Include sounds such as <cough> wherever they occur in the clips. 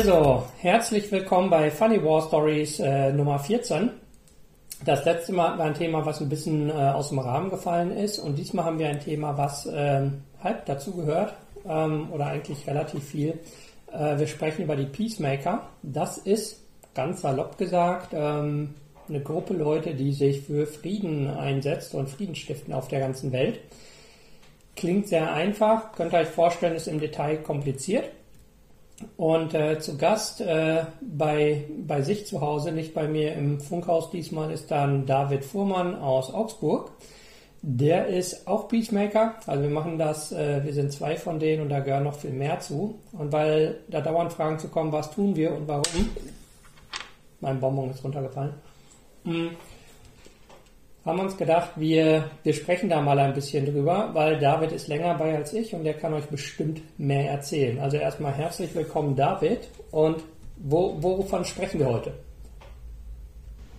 Also, herzlich willkommen bei Funny War Stories äh, Nummer 14. Das letzte Mal hatten wir ein Thema, was ein bisschen äh, aus dem Rahmen gefallen ist und diesmal haben wir ein Thema, was ähm, halb dazu gehört ähm, oder eigentlich relativ viel. Äh, wir sprechen über die Peacemaker. Das ist, ganz salopp gesagt, ähm, eine Gruppe Leute, die sich für Frieden einsetzt und Frieden stiften auf der ganzen Welt. Klingt sehr einfach, könnt ihr euch vorstellen, ist im Detail kompliziert. Und äh, zu Gast äh, bei, bei sich zu Hause, nicht bei mir im Funkhaus diesmal, ist dann David Fuhrmann aus Augsburg. Der ist auch Peacemaker, also wir machen das, äh, wir sind zwei von denen und da gehören noch viel mehr zu. Und weil da dauernd Fragen zu kommen, was tun wir und warum, mein Bonbon ist runtergefallen, mhm haben wir uns gedacht, wir, wir sprechen da mal ein bisschen drüber, weil David ist länger bei als ich und der kann euch bestimmt mehr erzählen. Also erstmal herzlich willkommen, David. Und wo, wovon sprechen wir heute?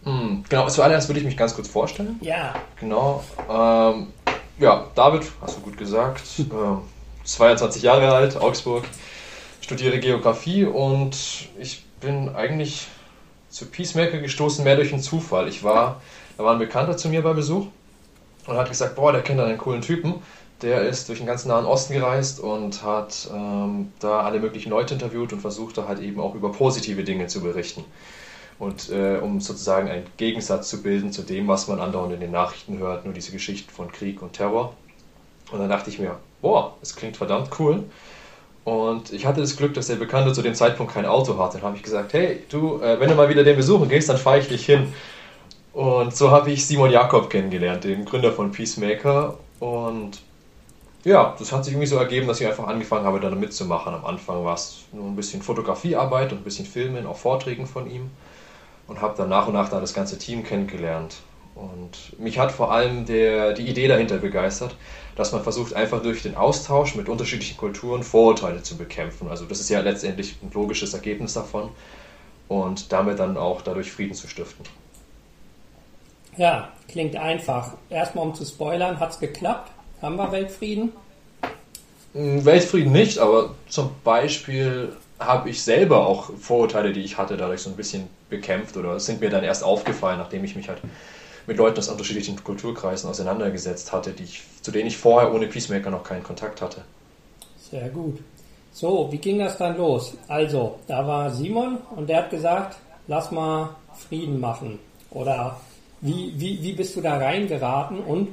Hm, genau, zuallererst würde ich mich ganz kurz vorstellen. Ja. Genau. Ähm, ja, David, hast du gut gesagt. <laughs> ähm, 22 Jahre alt, Augsburg, studiere Geografie und ich bin eigentlich zu Peacemaker gestoßen, mehr durch einen Zufall. Ich war da war ein Bekannter zu mir bei Besuch und hat gesagt, boah, der kennt einen coolen Typen. Der ist durch den ganzen Nahen Osten gereist und hat ähm, da alle möglichen Leute interviewt und versucht da halt eben auch über positive Dinge zu berichten. Und äh, um sozusagen einen Gegensatz zu bilden zu dem, was man andauernd in den Nachrichten hört, nur diese Geschichten von Krieg und Terror. Und dann dachte ich mir, boah, das klingt verdammt cool. Und ich hatte das Glück, dass der Bekannte zu dem Zeitpunkt kein Auto hatte. Dann habe ich gesagt, hey, du, äh, wenn du mal wieder den besuchen gehst, dann fahre ich dich hin. Und so habe ich Simon Jakob kennengelernt, den Gründer von Peacemaker. Und ja, das hat sich irgendwie so ergeben, dass ich einfach angefangen habe, da mitzumachen. Am Anfang war es nur ein bisschen Fotografiearbeit und ein bisschen Filmen, auch Vorträgen von ihm. Und habe dann nach und nach da das ganze Team kennengelernt. Und mich hat vor allem der, die Idee dahinter begeistert, dass man versucht, einfach durch den Austausch mit unterschiedlichen Kulturen Vorurteile zu bekämpfen. Also das ist ja letztendlich ein logisches Ergebnis davon. Und damit dann auch dadurch Frieden zu stiften. Ja, klingt einfach. Erstmal um zu spoilern, hat es geklappt? Haben wir Weltfrieden? Hm, Weltfrieden nicht, aber zum Beispiel habe ich selber auch Vorurteile, die ich hatte, dadurch so ein bisschen bekämpft oder sind mir dann erst aufgefallen, nachdem ich mich halt mit Leuten aus unterschiedlichen Kulturkreisen auseinandergesetzt hatte, die ich, zu denen ich vorher ohne Peacemaker noch keinen Kontakt hatte. Sehr gut. So, wie ging das dann los? Also, da war Simon und der hat gesagt, lass mal Frieden machen. Oder wie, wie, wie bist du da reingeraten? Und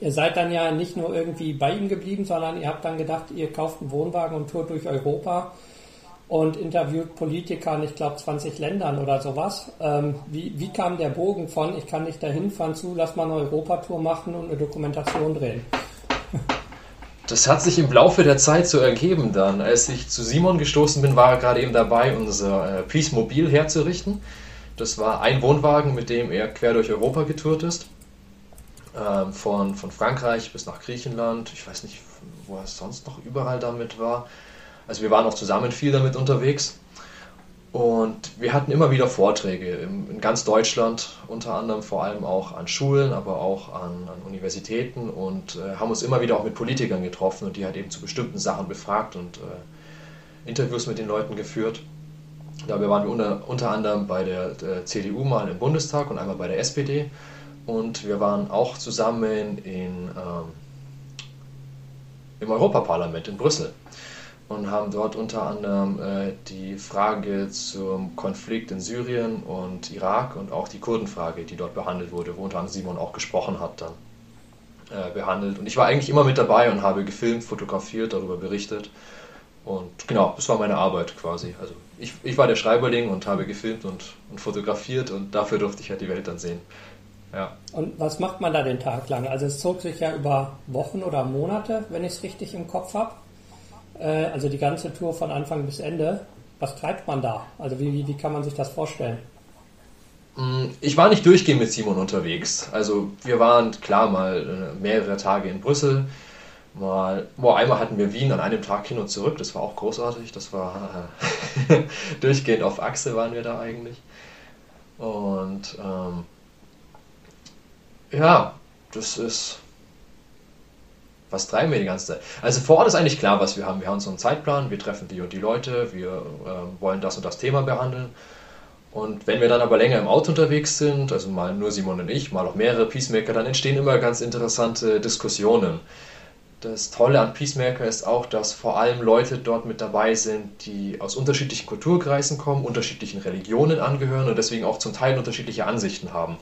ihr seid dann ja nicht nur irgendwie bei ihm geblieben, sondern ihr habt dann gedacht, ihr kauft einen Wohnwagen und tourt durch Europa und interviewt Politiker in, ich glaube, 20 Ländern oder sowas. Ähm, wie, wie kam der Bogen von, ich kann nicht dahin fahren zu, lass mal eine Europatour machen und eine Dokumentation drehen? Das hat sich im Laufe der Zeit so ergeben dann. Als ich zu Simon gestoßen bin, war er gerade eben dabei, unser äh, Peace Mobil herzurichten. Das war ein Wohnwagen, mit dem er quer durch Europa getourt ist. Ähm, von, von Frankreich bis nach Griechenland. Ich weiß nicht, wo er sonst noch überall damit war. Also wir waren auch zusammen viel damit unterwegs. Und wir hatten immer wieder Vorträge in, in ganz Deutschland, unter anderem vor allem auch an Schulen, aber auch an, an Universitäten und äh, haben uns immer wieder auch mit Politikern getroffen und die halt eben zu bestimmten Sachen befragt und äh, Interviews mit den Leuten geführt. Dabei waren wir unter, unter anderem bei der, der, CDU mal im Bundestag und einmal bei der SPD. Und wir waren auch zusammen in, ähm, im Europaparlament in Brüssel und haben dort unter anderem äh, die Frage zum Konflikt in Syrien und Irak und auch die Kurdenfrage, die dort behandelt wurde, wo unter anderem Simon auch gesprochen hat, dann äh, behandelt. Und ich war eigentlich immer mit dabei und habe gefilmt, fotografiert, darüber berichtet. Und genau, das war meine Arbeit quasi. Also ich, ich war der Schreiberling und habe gefilmt und, und fotografiert und dafür durfte ich halt die Welt dann sehen. Ja. Und was macht man da den Tag lang? Also es zog sich ja über Wochen oder Monate, wenn ich es richtig im Kopf habe. Äh, also die ganze Tour von Anfang bis Ende. Was treibt man da? Also wie, wie, wie kann man sich das vorstellen? Mm, ich war nicht durchgehend mit Simon unterwegs. Also wir waren klar mal äh, mehrere Tage in Brüssel, mal, boah, einmal hatten wir Wien an einem Tag hin und zurück, das war auch großartig, das war äh, <laughs> durchgehend auf Achse waren wir da eigentlich. Und ähm, ja, das ist, was treiben wir die ganze Zeit? Also vor Ort ist eigentlich klar, was wir haben. Wir haben so einen Zeitplan, wir treffen die und die Leute, wir äh, wollen das und das Thema behandeln. Und wenn wir dann aber länger im Auto unterwegs sind, also mal nur Simon und ich, mal auch mehrere Peacemaker, dann entstehen immer ganz interessante Diskussionen. Das Tolle an Peacemaker ist auch, dass vor allem Leute dort mit dabei sind, die aus unterschiedlichen Kulturkreisen kommen, unterschiedlichen Religionen angehören und deswegen auch zum Teil unterschiedliche Ansichten haben.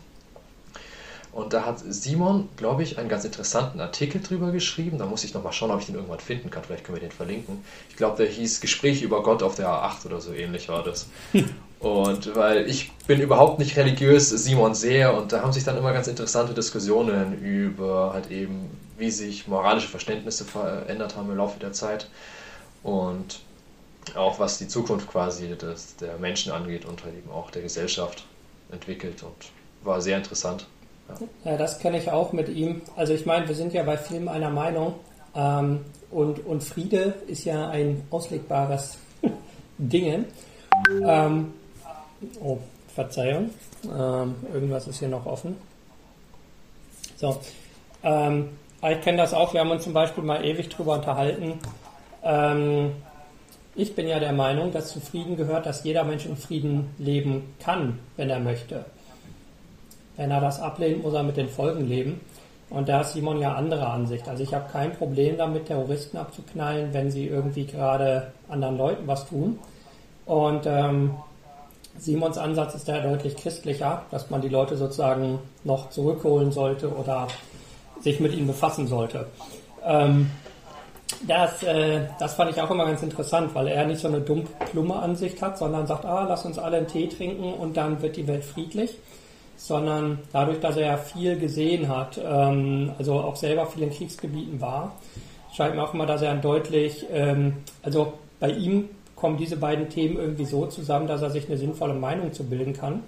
Und da hat Simon, glaube ich, einen ganz interessanten Artikel drüber geschrieben. Da muss ich nochmal schauen, ob ich den irgendwann finden kann. Vielleicht können wir den verlinken. Ich glaube, der hieß Gespräche über Gott auf der A8 oder so ähnlich war das. <laughs> Und weil ich bin überhaupt nicht religiös, Simon sehr, und da haben sich dann immer ganz interessante Diskussionen über halt eben, wie sich moralische Verständnisse verändert haben im Laufe der Zeit und auch was die Zukunft quasi des, der Menschen angeht und halt eben auch der Gesellschaft entwickelt und war sehr interessant. Ja, das kenne ich auch mit ihm. Also ich meine, wir sind ja bei Filmen einer Meinung ähm, und, und Friede ist ja ein auslegbares <laughs> Ding. Ähm, oh, Verzeihung. Ähm, irgendwas ist hier noch offen. So. Ähm, ich kenne das auch. Wir haben uns zum Beispiel mal ewig drüber unterhalten. Ähm, ich bin ja der Meinung, dass zu Frieden gehört, dass jeder Mensch in Frieden leben kann, wenn er möchte. Wenn er das ablehnt, muss er mit den Folgen leben. Und da ist Simon ja anderer Ansicht. Also ich habe kein Problem damit, Terroristen abzuknallen, wenn sie irgendwie gerade anderen Leuten was tun. Und ähm, Simons Ansatz ist ja deutlich christlicher, dass man die Leute sozusagen noch zurückholen sollte oder sich mit ihnen befassen sollte. Ähm, das, äh, das fand ich auch immer ganz interessant, weil er nicht so eine dumm plumme Ansicht hat, sondern sagt, ah, lass uns alle einen Tee trinken und dann wird die Welt friedlich sondern dadurch, dass er ja viel gesehen hat, ähm, also auch selber viel in Kriegsgebieten war, scheint mir auch immer, dass er deutlich, ähm, also bei ihm kommen diese beiden Themen irgendwie so zusammen, dass er sich eine sinnvolle Meinung zu bilden kann.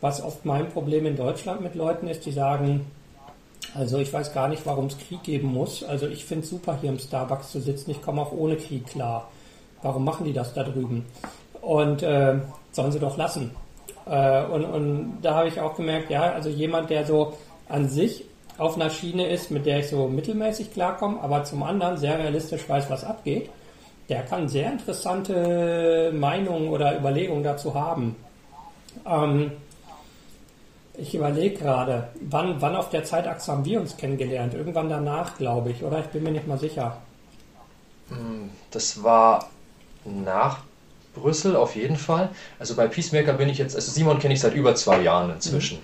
Was oft mein Problem in Deutschland mit Leuten ist, die sagen, also ich weiß gar nicht, warum es Krieg geben muss. Also ich finde es super, hier im Starbucks zu sitzen. Ich komme auch ohne Krieg klar. Warum machen die das da drüben? Und äh, sollen sie doch lassen. Äh, und, und da habe ich auch gemerkt, ja, also jemand, der so an sich auf einer Schiene ist, mit der ich so mittelmäßig klarkomme, aber zum anderen sehr realistisch weiß, was abgeht, der kann sehr interessante Meinungen oder Überlegungen dazu haben. Ähm, ich überlege gerade, wann, wann auf der Zeitachse haben wir uns kennengelernt? Irgendwann danach, glaube ich, oder? Ich bin mir nicht mal sicher. Hm, das war nach Brüssel auf jeden Fall. Also bei Peacemaker bin ich jetzt, also Simon kenne ich seit über zwei Jahren inzwischen. Mhm.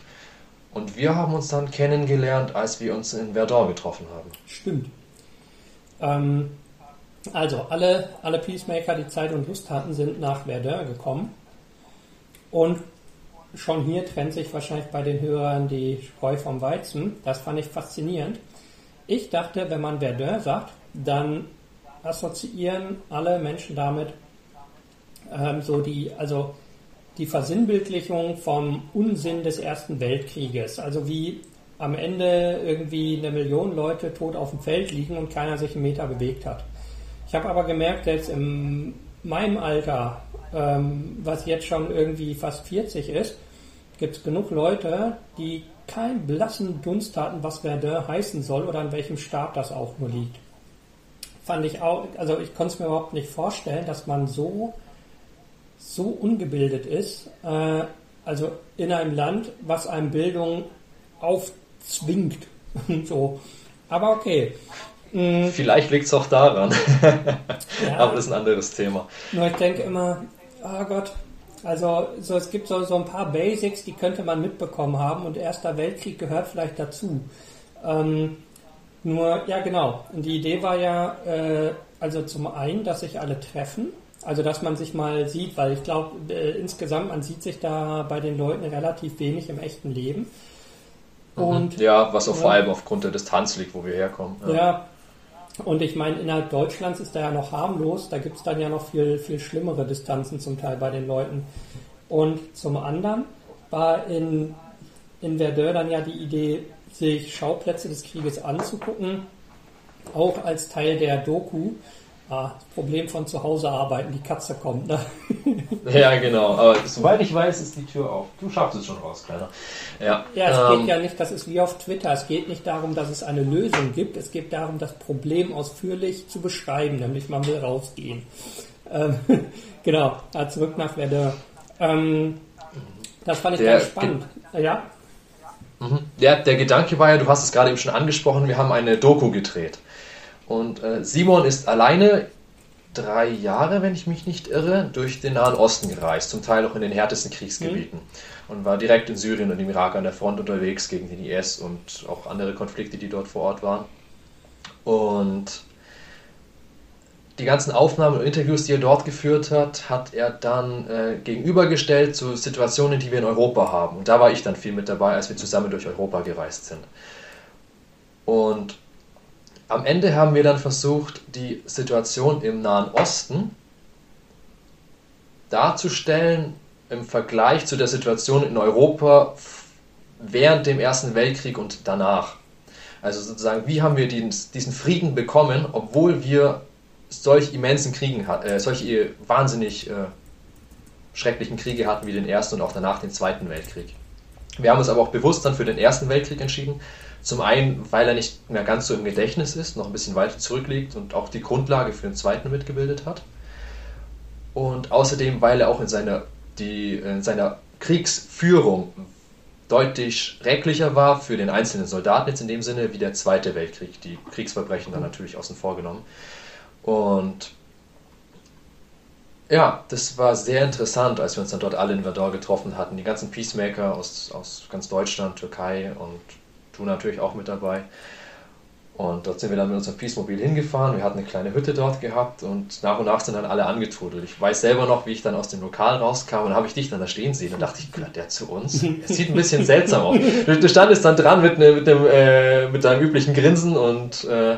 Und wir haben uns dann kennengelernt, als wir uns in Verdun getroffen haben. Stimmt. Ähm, also alle, alle Peacemaker, die Zeit und Lust hatten, sind nach Verdun gekommen. Und schon hier trennt sich wahrscheinlich bei den Hörern die Spreu vom Weizen. Das fand ich faszinierend. Ich dachte, wenn man Verdun sagt, dann assoziieren alle Menschen damit ähm, so die, also die Versinnbildlichung vom Unsinn des Ersten Weltkrieges. Also wie am Ende irgendwie eine Million Leute tot auf dem Feld liegen und keiner sich einen Meter bewegt hat. Ich habe aber gemerkt, jetzt in meinem Alter, ähm, was jetzt schon irgendwie fast 40 ist, gibt es genug Leute, die keinen blassen Dunst hatten, was Verdun heißen soll oder an welchem Staat das auch nur liegt. Fand ich auch, also ich konnte es mir überhaupt nicht vorstellen, dass man so so ungebildet ist, äh, also in einem Land, was einem Bildung aufzwingt. <laughs> so. Aber okay. Mhm. Vielleicht liegt es auch daran. ja. Aber das ist ein anderes Thema. Nur ich denke immer, oh Gott, also so, es gibt so, so ein paar Basics, die könnte man mitbekommen haben und Erster Weltkrieg gehört vielleicht dazu. Ähm, nur, ja genau, und die Idee war ja, äh, also zum einen, dass sich alle treffen also, dass man sich mal sieht, weil ich glaube, äh, insgesamt, man sieht sich da bei den Leuten relativ wenig im echten Leben. Mhm. Und, ja, was auch ja, vor allem aufgrund der Distanz liegt, wo wir herkommen. Ja, ja. Und ich meine, innerhalb Deutschlands ist da ja noch harmlos, da gibt es dann ja noch viel, viel schlimmere Distanzen zum Teil bei den Leuten. Und zum anderen war in, in Verdun dann ja die Idee, sich Schauplätze des Krieges anzugucken, auch als Teil der Doku Ah, das Problem von zu Hause arbeiten, die Katze kommt, ne? <laughs> Ja, genau. Aber soweit ich weiß, ist die Tür auf. Du schaffst es schon raus, Kleiner. Ja, ja es ähm, geht ja nicht, das ist wie auf Twitter, es geht nicht darum, dass es eine Lösung gibt, es geht darum, das Problem ausführlich zu beschreiben, nämlich man will rausgehen. Ähm, <laughs> genau, zurück nach Verdun. Ähm, das fand ich ganz spannend. Ja? Mhm. Der, der Gedanke war ja, du hast es gerade eben schon angesprochen, wir haben eine Doku gedreht. Und äh, Simon ist alleine drei Jahre, wenn ich mich nicht irre, durch den Nahen Osten gereist, zum Teil auch in den härtesten Kriegsgebieten. Mhm. Und war direkt in Syrien und im Irak an der Front unterwegs gegen den IS und auch andere Konflikte, die dort vor Ort waren. Und die ganzen Aufnahmen und Interviews, die er dort geführt hat, hat er dann äh, gegenübergestellt zu Situationen, die wir in Europa haben. Und da war ich dann viel mit dabei, als wir zusammen durch Europa gereist sind. Und am Ende haben wir dann versucht, die Situation im Nahen Osten darzustellen im Vergleich zu der Situation in Europa während dem Ersten Weltkrieg und danach. Also sozusagen, wie haben wir diesen Frieden bekommen, obwohl wir solch immensen Kriegen, äh, solche wahnsinnig äh, schrecklichen Kriege hatten wie den Ersten und auch danach den Zweiten Weltkrieg. Wir haben uns aber auch bewusst dann für den Ersten Weltkrieg entschieden, zum einen, weil er nicht mehr ganz so im Gedächtnis ist, noch ein bisschen weiter zurückliegt und auch die Grundlage für den zweiten mitgebildet hat. Und außerdem, weil er auch in seiner, die, in seiner Kriegsführung deutlich schrecklicher war für den einzelnen Soldaten jetzt in dem Sinne wie der Zweite Weltkrieg, die Kriegsverbrechen dann natürlich außen vor genommen. Und ja, das war sehr interessant, als wir uns dann dort alle in Verdun getroffen hatten. Die ganzen Peacemaker aus, aus ganz Deutschland, Türkei und du natürlich auch mit dabei. Und dort sind wir dann mit unserem Peace-Mobil hingefahren. Wir hatten eine kleine Hütte dort gehabt und nach und nach sind dann alle angetrudelt. Ich weiß selber noch, wie ich dann aus dem Lokal rauskam und habe ich dich dann da stehen sehen und dachte ich, gehört der zu uns? Es <laughs> sieht ein bisschen seltsam aus. Du, standest dann dran mit, ne, mit, dem, äh, mit deinem üblichen Grinsen und äh,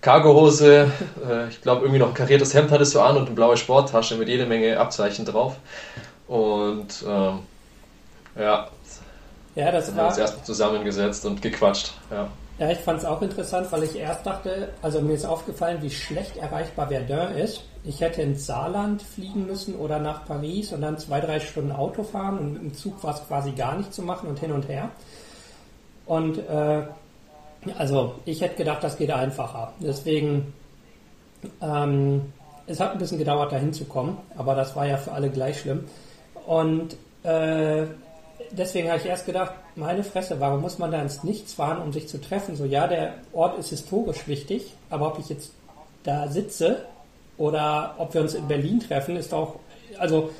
Cargohose. Äh, ich glaube, irgendwie noch ein kariertes Hemd hattest du an und eine blaue Sporttasche mit jede Menge Abzeichen drauf. Und ähm, ja, ja, das haben war. Wir uns erstmal zusammengesetzt und gequatscht. Ja, ja ich fand es auch interessant, weil ich erst dachte, also mir ist aufgefallen, wie schlecht erreichbar Verdun ist. Ich hätte ins Saarland fliegen müssen oder nach Paris und dann zwei, drei Stunden Auto fahren und mit dem Zug war es quasi gar nicht zu machen und hin und her. Und äh, also ich hätte gedacht, das geht einfacher. Deswegen, ähm, es hat ein bisschen gedauert, da hinzukommen, aber das war ja für alle gleich schlimm. Und äh, deswegen habe ich erst gedacht, meine Fresse, warum muss man da ins Nichts fahren, um sich zu treffen? So, ja, der Ort ist historisch wichtig, aber ob ich jetzt da sitze oder ob wir uns in Berlin treffen, ist auch, also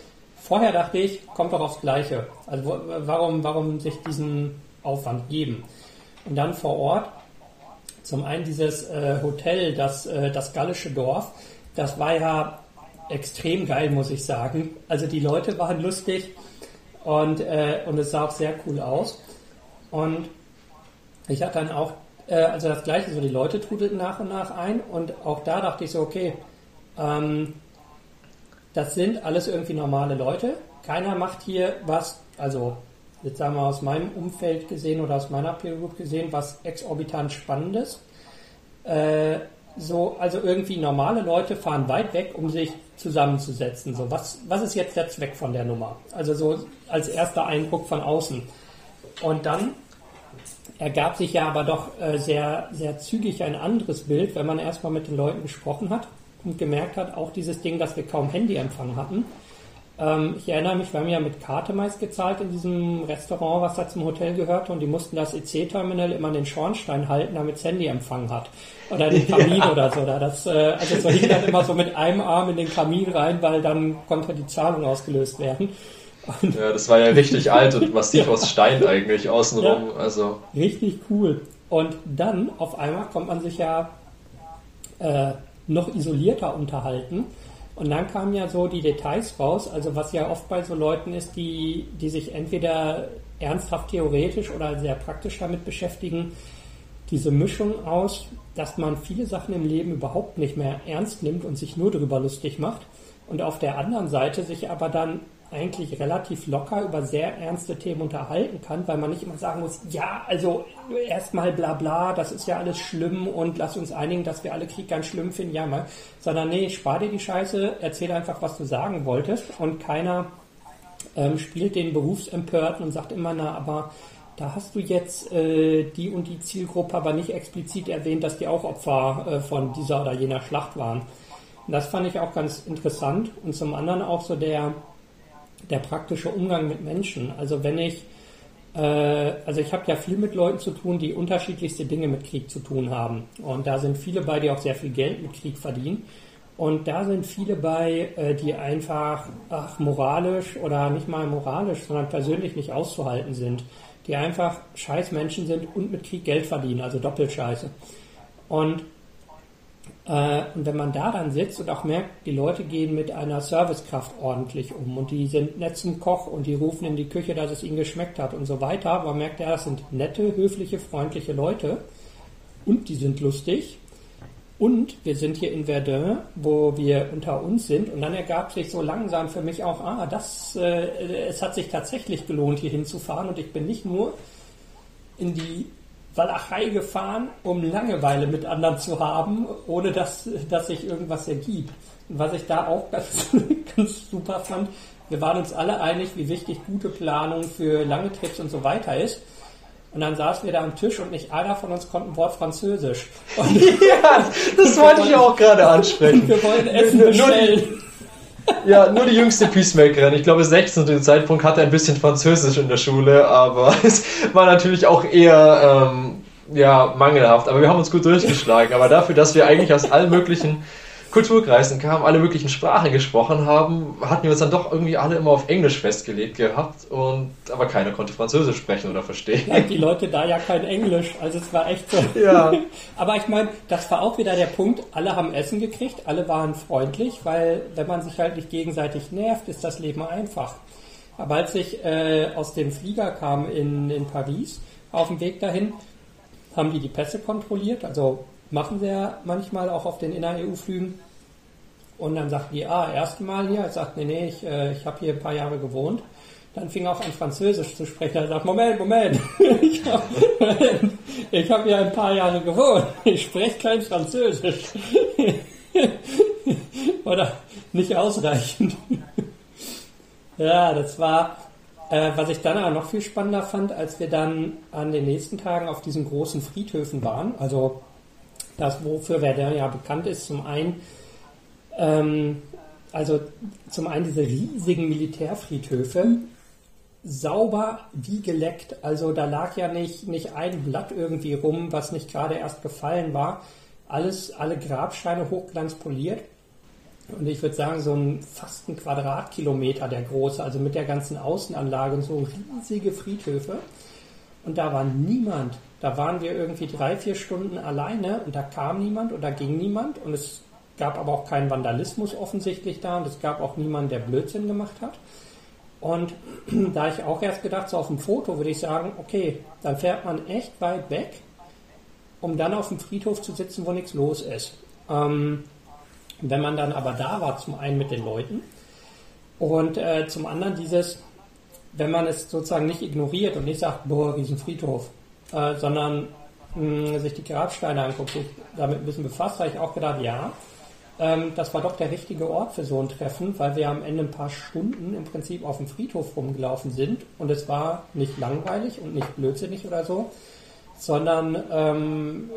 vorher dachte ich, kommt doch aufs Gleiche. Also warum, warum sich diesen Aufwand geben? Und dann vor Ort, zum einen dieses äh, Hotel, das, äh, das gallische Dorf, das war ja extrem geil, muss ich sagen. Also die Leute waren lustig und, äh, und es sah auch sehr cool aus. Und ich hatte dann auch, äh, also das gleiche, so die Leute trudelten nach und nach ein und auch da dachte ich so, okay, ähm, das sind alles irgendwie normale Leute. Keiner macht hier was, also jetzt sagen wir aus meinem Umfeld gesehen oder aus meiner Peer Group gesehen, was exorbitant Spannendes. Äh, so, also irgendwie normale Leute fahren weit weg, um sich zusammenzusetzen. So, was, was ist jetzt der Zweck von der Nummer? Also so als erster Eindruck von außen. Und dann ergab sich ja aber doch äh, sehr, sehr zügig ein anderes Bild, wenn man erstmal mit den Leuten gesprochen hat und gemerkt hat, auch dieses Ding, dass wir kaum Handyempfang hatten, ähm, ich erinnere mich, wir haben ja mit Karte meist gezahlt in diesem Restaurant, was da zum Hotel gehörte, und die mussten das EC-Terminal immer an den Schornstein halten, damit es Handyempfang hat. Oder den <laughs> Kamin ja. oder so. Das, äh, also so hing dann immer so mit einem Arm in den Kamin rein, weil dann konnte die Zahlung ausgelöst werden. Und ja, das war ja richtig alt und massiv aus Stein eigentlich außenrum. Ja, also. Richtig cool. Und dann auf einmal kommt man sich ja äh, noch isolierter unterhalten und dann kamen ja so die Details raus, also was ja oft bei so Leuten ist, die, die sich entweder ernsthaft theoretisch oder sehr praktisch damit beschäftigen, diese Mischung aus, dass man viele Sachen im Leben überhaupt nicht mehr ernst nimmt und sich nur darüber lustig macht und auf der anderen Seite sich aber dann eigentlich relativ locker über sehr ernste Themen unterhalten kann, weil man nicht immer sagen muss, ja, also erstmal bla bla, das ist ja alles schlimm und lass uns einigen, dass wir alle Krieg ganz schlimm finden, ja mal. Sondern nee, spar dir die Scheiße, erzähl einfach, was du sagen wolltest und keiner ähm, spielt den Berufsempörten und sagt immer, na, aber da hast du jetzt äh, die und die Zielgruppe aber nicht explizit erwähnt, dass die auch Opfer äh, von dieser oder jener Schlacht waren. Und das fand ich auch ganz interessant und zum anderen auch so der der praktische Umgang mit Menschen. Also wenn ich, äh, also ich habe ja viel mit Leuten zu tun, die unterschiedlichste Dinge mit Krieg zu tun haben. Und da sind viele bei, die auch sehr viel Geld mit Krieg verdienen. Und da sind viele bei, äh, die einfach ach, moralisch oder nicht mal moralisch, sondern persönlich nicht auszuhalten sind. Die einfach scheiß Menschen sind und mit Krieg Geld verdienen, also doppelt scheiße. Und und wenn man da dann sitzt und auch merkt, die Leute gehen mit einer Servicekraft ordentlich um und die sind nett zum Koch und die rufen in die Küche, dass es ihnen geschmeckt hat und so weiter, man merkt ja, das sind nette, höfliche, freundliche Leute und die sind lustig. Und wir sind hier in Verdun, wo wir unter uns sind. Und dann ergab sich so langsam für mich auch, ah, das, äh, es hat sich tatsächlich gelohnt, hier hinzufahren. Und ich bin nicht nur in die Walachei gefahren, um Langeweile mit anderen zu haben, ohne dass, dass sich irgendwas ergibt. Und was ich da auch <laughs> ganz, ganz super fand, wir waren uns alle einig, wie wichtig gute Planung für lange Trips und so weiter ist. Und dann saßen wir da am Tisch und nicht einer von uns konnte ein Wort Französisch. <laughs> Und ja, das wollte ich auch gerade ansprechen. <laughs> Wir wollen Essen bestellen. Ja, nur die jüngste Peacemakerin. Ich glaube, 16 zu dem Zeitpunkt hatte ein bisschen Französisch in der Schule, aber <laughs> es war natürlich auch eher ähm, ja, mangelhaft. Aber wir haben uns gut durchgeschlagen. Aber dafür, dass wir eigentlich aus allen möglichen Kulturkreisen kamen, alle möglichen Sprachen gesprochen haben, hatten wir uns dann doch irgendwie alle immer auf Englisch festgelegt gehabt und aber keiner konnte Französisch sprechen oder verstehen. Ja, die Leute da ja kein Englisch, also es war echt so. Ja. <laughs> aber ich meine, das war auch wieder der Punkt, alle haben Essen gekriegt, alle waren freundlich, weil wenn man sich halt nicht gegenseitig nervt, ist das Leben einfach. Aber als ich äh, aus dem Flieger kam in, in Paris, auf dem Weg dahin, haben die die Pässe kontrolliert, also machen ja manchmal auch auf den Inner-EU-Flügen. Und dann sagt die, ah, erste Mal hier. Er sagt, nee, nee, ich, äh, ich habe hier ein paar Jahre gewohnt. Dann fing er auch an Französisch zu sprechen. Er sagt, Moment, Moment, <laughs> ich habe hab <laughs> hier ein paar Jahre gewohnt. Ich spreche kein Französisch. <laughs> Oder nicht ausreichend. ja, das war, äh, was ich dann aber noch viel spannender fand, als wir dann an den nächsten Tagen auf diesen großen Friedhöfen waren. Also das, wofür Verdun ja bekannt ist, zum einen, ähm, also zum einen diese riesigen Militärfriedhöfe, sauber wie geleckt. Also da lag ja nicht, nicht ein Blatt irgendwie rum, was nicht gerade erst gefallen war. Alles, alle Grabsteine hochglanzpoliert. Und ich würde sagen, so ein fast ein Quadratkilometer der große, also mit der ganzen Außenanlage und so riesige Friedhöfe. Und da war niemand. Da waren wir irgendwie drei, vier Stunden alleine und da kam niemand und da ging niemand und es gab aber auch keinen Vandalismus offensichtlich da und es gab auch niemanden, der Blödsinn gemacht hat. Und <clears throat> da ich auch erst gedacht, so auf dem Foto würde ich sagen, okay, dann fährt man echt weit weg, um dann auf dem Friedhof zu sitzen, wo nichts los ist. Ähm, wenn man dann aber da war, zum einen mit den Leuten und äh, zum anderen dieses, wenn man es sozusagen nicht ignoriert und nicht sagt, boah, Riesenfriedhof, äh, sondern mh, sich die Grabsteine anguckt, sich damit ein bisschen befasst, habe ich auch gedacht, ja, ähm, das war doch der richtige Ort für so ein Treffen, weil wir am Ende ein paar Stunden im Prinzip auf dem Friedhof rumgelaufen sind und es war nicht langweilig und nicht blödsinnig oder so, sondern ähm,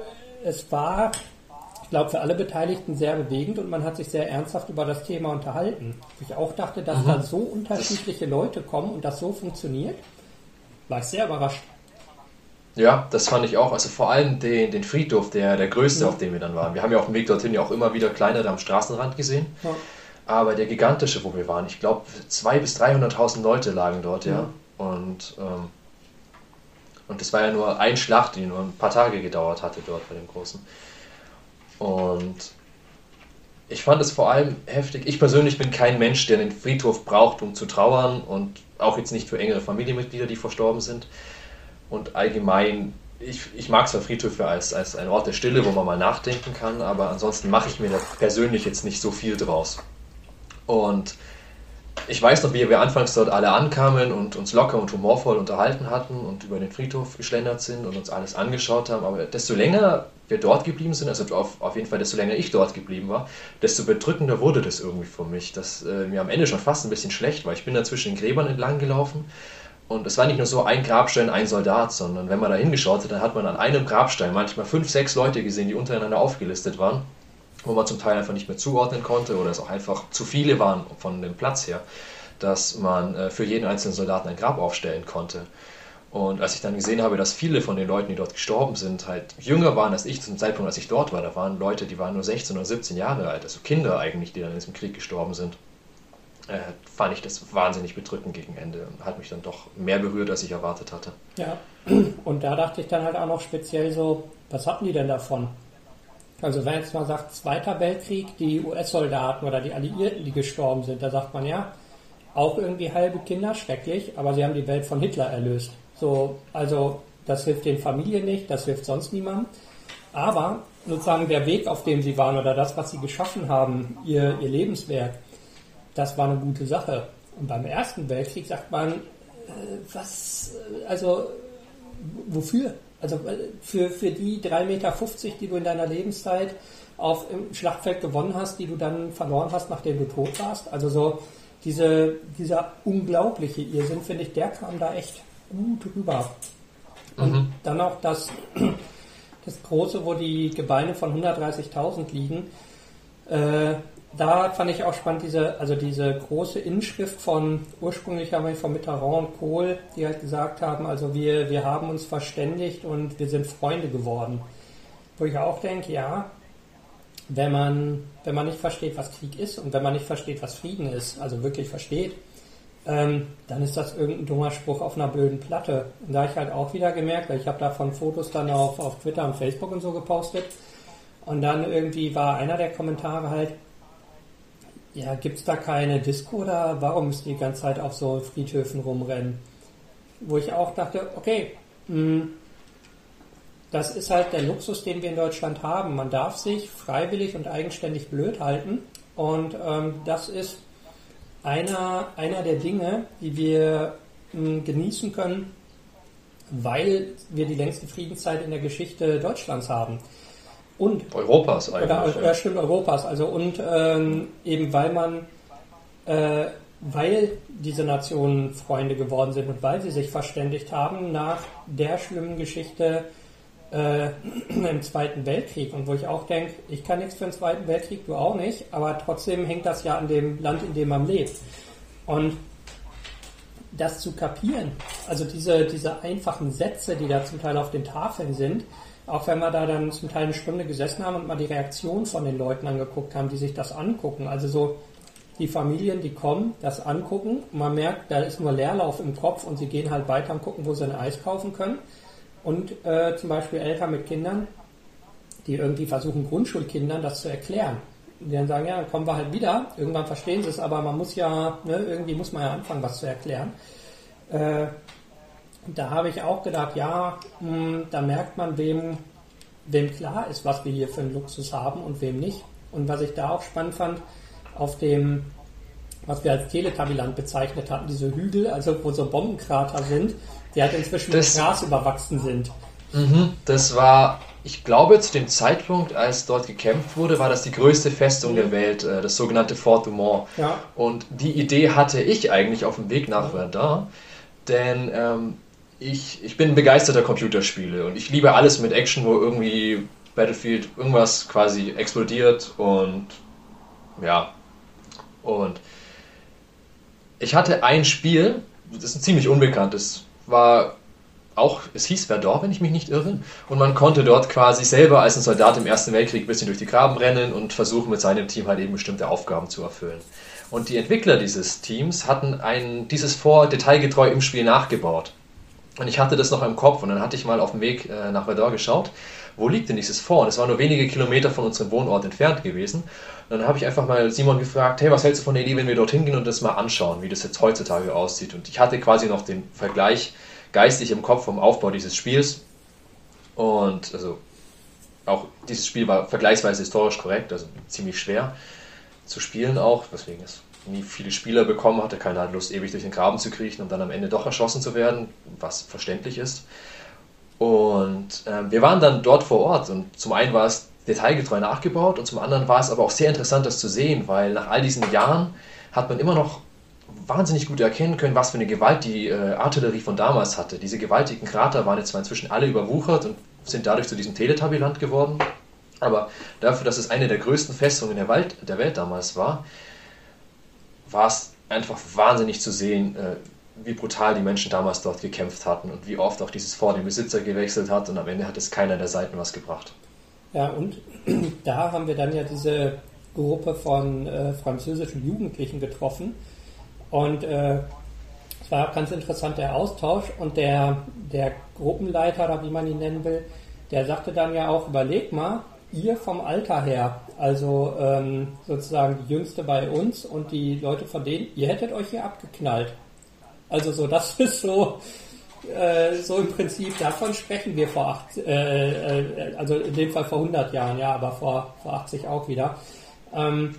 es war ich glaube, für alle Beteiligten sehr bewegend und man hat sich sehr ernsthaft über das Thema unterhalten. Ich auch dachte, dass mhm. da so unterschiedliche Leute kommen und das so funktioniert, war ich sehr überrascht. Ja, das fand ich auch. Also vor allem den, den Friedhof, der, der größte, mhm. auf dem wir dann waren. Wir haben ja auf dem Weg dorthin ja auch immer wieder kleinere am Straßenrand gesehen. Ja. Aber der gigantische, wo wir waren, ich glaube, 200.000 bis 300.000 Leute lagen dort, ja. ja. Und, ähm, und das war ja nur ein Schlacht, die nur ein paar Tage gedauert hatte dort bei dem Großen. Und ich fand es vor allem heftig. Ich persönlich bin kein Mensch, der den Friedhof braucht, um zu trauern und auch jetzt nicht für engere Familienmitglieder, die verstorben sind. Und allgemein, ich, ich mag zwar Friedhöfe als, als ein Ort der Stille, wo man mal nachdenken kann, aber ansonsten mache ich mir da persönlich jetzt nicht so viel draus. Und ich weiß noch, wie wir anfangs dort alle ankamen und uns locker und humorvoll unterhalten hatten und über den Friedhof geschlendert sind und uns alles angeschaut haben. Aber desto länger wir dort geblieben sind, also auf, auf jeden Fall desto länger ich dort geblieben war, desto bedrückender wurde das irgendwie für mich, dass äh, mir am Ende schon fast ein bisschen schlecht war. Ich bin da zwischen den Gräbern entlang gelaufen und es war nicht nur so ein Grabstein, ein Soldat, sondern wenn man da hingeschaut hat, dann hat man an einem Grabstein manchmal fünf, sechs Leute gesehen, die untereinander aufgelistet waren wo man zum Teil einfach nicht mehr zuordnen konnte oder es auch einfach zu viele waren von dem Platz her, dass man äh, für jeden einzelnen Soldaten ein Grab aufstellen konnte. Und als ich dann gesehen habe, dass viele von den Leuten, die dort gestorben sind, halt jünger waren als ich zum Zeitpunkt, als ich dort war, da waren Leute, die waren nur 16 oder 17 Jahre alt, also Kinder eigentlich, die dann in diesem Krieg gestorben sind, äh, fand ich das wahnsinnig bedrückend gegen Ende hat mich dann doch mehr berührt, als ich erwartet hatte. Ja, und da dachte ich dann halt auch noch speziell so, was hatten die denn davon? Also wenn jetzt mal sagt, Zweiter Weltkrieg, die US-Soldaten oder die Alliierten, die gestorben sind, da sagt man ja, auch irgendwie halbe Kinder, schrecklich, aber sie haben die Welt von Hitler erlöst. So, also das hilft den Familien nicht, das hilft sonst niemandem. Aber sozusagen der Weg, auf dem sie waren oder das, was sie geschaffen haben, ihr, ihr Lebenswerk, das war eine gute Sache. Und beim Ersten Weltkrieg sagt man, äh, was, also wofür? Also äh, für, für die 3,50 Meter, die du in deiner Lebenszeit auf im Schlachtfeld gewonnen hast, die du dann verloren hast, nachdem du tot warst. Also so diese, dieser unglaubliche Irrsinn, finde ich, der kam da echt gut rüber. Und mhm. dann auch das, <clears throat> das große, wo die Gebeine von 130.000 liegen. Äh, da fand ich auch spannend diese, also diese große Inschrift von, ursprünglich von Mitterrand und Kohl, die halt gesagt haben, also wir, wir haben uns verständigt und wir sind Freunde geworden. Wo ich auch denke, ja, wenn man, wenn man nicht versteht, was Krieg ist und wenn man nicht versteht, was Frieden ist, also wirklich versteht, ähm, dann ist das irgendein dummer Spruch auf einer blöden Platte. Und da ich halt auch wieder gemerkt, weil ich habe davon Fotos dann auf, auf Twitter und Facebook und so gepostet. Und dann irgendwie war einer der Kommentare halt, ja, gibt es da keine Disco oder warum müssen die ganze Zeit auf so Friedhöfen rumrennen? Wo ich auch dachte, okay, mh, hm, das ist halt der Luxus, den wir in Deutschland haben. Man darf sich freiwillig und eigenständig blöd halten. Und ähm, das ist einer, einer der Dinge, die wir mh, hm, genießen können, weil wir die längste Friedenszeit in der Geschichte Deutschlands haben. Und Europas eigentlich. Oder, ja, stimmt, Europas. Also und ähm, eben weil man, äh, weil diese Nationen Freunde geworden sind und weil sie sich verständigt haben nach der schlimmen Geschichte äh, <clears throat> im Zweiten Weltkrieg. Und wo ich auch denke, ich kann nichts für den Zweiten Weltkrieg, du auch nicht, aber trotzdem hängt das ja an dem Land, in dem man lebt. Und das zu kapieren, also diese, diese einfachen Sätze, die da zum Teil auf den Tafeln sind, auch wenn wir da dann zum Teil eine Stunde gesessen haben und mal die Reaktion von den Leuten angeguckt haben, die sich das angucken. Also so die Familien, die kommen, das angucken. Man merkt, da ist nur Leerlauf im Kopf und sie gehen halt weiter und gucken, wo sie ein Eis kaufen können. Und äh, zum Beispiel Eltern mit Kindern, die irgendwie versuchen, Grundschulkindern das zu erklären. Die dann sagen, ja, dann kommen wir halt wieder. Irgendwann verstehen sie es, aber man muss ja, ne, irgendwie muss man ja anfangen, was zu erklären. Äh, da habe ich auch gedacht, ja, mh, hm, da merkt man, wem, wem klar ist, was wir hier für einen Luxus haben und wem nicht. Und was ich da auch spannend fand, auf dem, was wir als Teletabiland bezeichnet hatten, diese Hügel, also wo so Bombenkrater sind, die halt inzwischen das, mit Gras überwachsen sind. Mhm, das war, ich glaube, zu dem Zeitpunkt, als dort gekämpft wurde, war das die größte Festung der Welt, äh, das sogenannte Fort Dumont. Ja. Und die Idee hatte ich eigentlich auf dem Weg nach Verdun, denn ähm, ich, ich bin begeisterter Computerspiele und ich liebe alles mit Action, wo irgendwie Battlefield irgendwas quasi explodiert und ja. Und ich hatte ein Spiel, das ist ein ziemlich unbekanntes, war auch, es hieß Verdun, wenn ich mich nicht irre. Und man konnte dort quasi selber als ein Soldat im Ersten Weltkrieg ein bisschen durch die Graben rennen und versuchen mit seinem Team halt eben bestimmte Aufgaben zu erfüllen. Und die Entwickler dieses Teams hatten ein, dieses Vor detailgetreu im Spiel nachgebaut. Und ich hatte das noch im Kopf und dann hatte ich mal auf dem Weg äh, nach Verdun geschaut, wo liegt denn dieses Fort? Und es war nur wenige Kilometer von unserem Wohnort entfernt gewesen. Und dann habe ich einfach mal Simon gefragt, hey, was hältst du von der Idee, wenn wir dorthin gehen und das mal anschauen, wie das jetzt heutzutage aussieht? Und ich hatte quasi noch den Vergleich geistig im Kopf vom Aufbau dieses Spiels. Und also auch dieses Spiel war vergleichsweise historisch korrekt, also ziemlich schwer zu spielen auch, weswegen es nie viele Spieler bekommen hatte. Keiner hat Lust, ewig durch den Graben zu kriechen und dann am Ende doch erschossen zu werden, was verständlich ist. Und äh, wir waren dann dort vor Ort und zum einen war es detailgetreu nachgebaut und zum anderen war es aber auch sehr interessant, das zu sehen, weil nach all diesen Jahren hat man immer noch wahnsinnig gut erkennen können, was für eine Gewalt die äh, Artillerie von damals hatte. Diese gewaltigen Krater waren jetzt zwar inzwischen alle überwuchert und sind dadurch zu diesem Teletubbyland geworden, aber dafür, dass es eine der größten Festungen der Welt, der Welt damals war, war es einfach wahnsinnig zu sehen, äh, wie brutal die Menschen damals dort gekämpft hatten und wie oft auch dieses Fort den Besitzer gewechselt hat und am Ende hat es keiner der Seiten was gebracht. Ja, und <clears throat> da haben wir dann ja diese Gruppe von äh, französischen Jugendlichen getroffen. Und äh, es war auch ganz interessant der Austausch und der, der Gruppenleiter oder wie man ihn nennen will, der sagte dann ja auch, überleg mal, ihr vom Alter her, also ähm, sozusagen die Jüngste bei uns und die Leute von denen, ihr hättet euch hier abgeknallt. Also so, das <laughs> ist so, äh, so im Prinzip, davon sprechen wir vor acht, äh, äh, also in dem Fall vor 100 Jahren, ja, aber vor, vor 80 auch wieder. Ähm,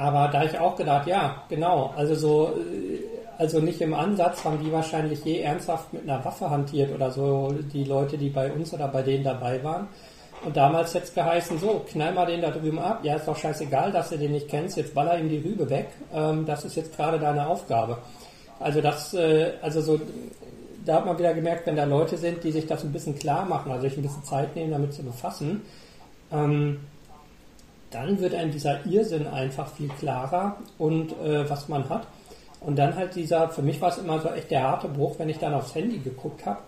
aber da ich auch gedacht, ja, genau, also so, äh, also nicht im Ansatz haben die wahrscheinlich je ernsthaft mit einer Waffe hantiert oder so, die Leute, die bei uns oder bei denen dabei waren. Und damals hätte es geheißen, so, knall mal den da drüben ab, ja, ist doch scheißegal, dass du den nicht kennst, jetzt baller ihm die Rübe weg, ähm, das ist jetzt gerade deine Aufgabe. Also das, äh, also so, da hat man wieder gemerkt, wenn da Leute sind, die sich das ein bisschen klar machen, also sich ein bisschen Zeit nehmen, damit zu befassen, ähm, dann wird einem dieser Irrsinn einfach viel klarer und äh, was man hat. Und dann halt dieser, für mich war es immer so echt der harte Bruch, wenn ich dann aufs Handy geguckt habe,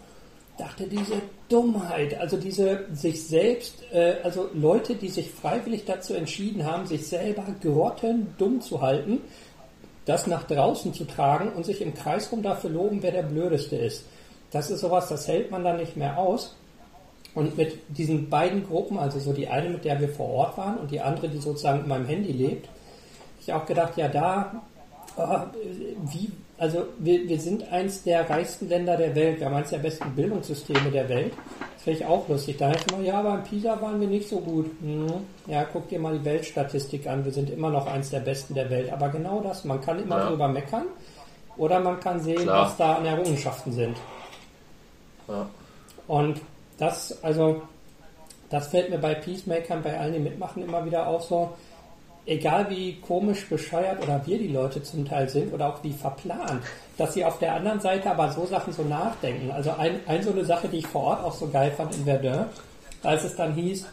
dachte diese Dummheit, also diese sich selbst, äh, also Leute, die sich freiwillig dazu entschieden haben, sich selber grottendumm zu halten, das nach draußen zu tragen und sich im Kreis rum dafür loben, wer der Blödeste ist. Das ist sowas, das hält man dann nicht mehr aus. Und mit diesen beiden Gruppen, also so die eine, mit der wir vor Ort waren und die andere, die sozusagen in meinem Handy lebt, ich auch gedacht, ja, da, oh, wie, also wir, wir sind eins der reichsten Länder der Welt, wir haben eins der besten Bildungssysteme der Welt. Das finde ich auch lustig. Da heißt immer, ja, aber in Pisa waren wir nicht so gut. Hm, ja, guck dir mal die Weltstatistik an, wir sind immer noch eins der besten der Welt. Aber genau das, man kann immer ja. drüber meckern oder man kann sehen, Klar. was da an Errungenschaften sind. Ja. Und das, also, das fällt mir bei Peacemakern, bei allen, die mitmachen, immer wieder auch so. Egal wie komisch, bescheuert oder wir die Leute zum Teil sind oder auch wie verplant, dass sie auf der anderen Seite aber so Sachen so nachdenken. Also ein, ein so eine Sache, die ich vor Ort auch so geil fand in Verdun, als es dann hieß,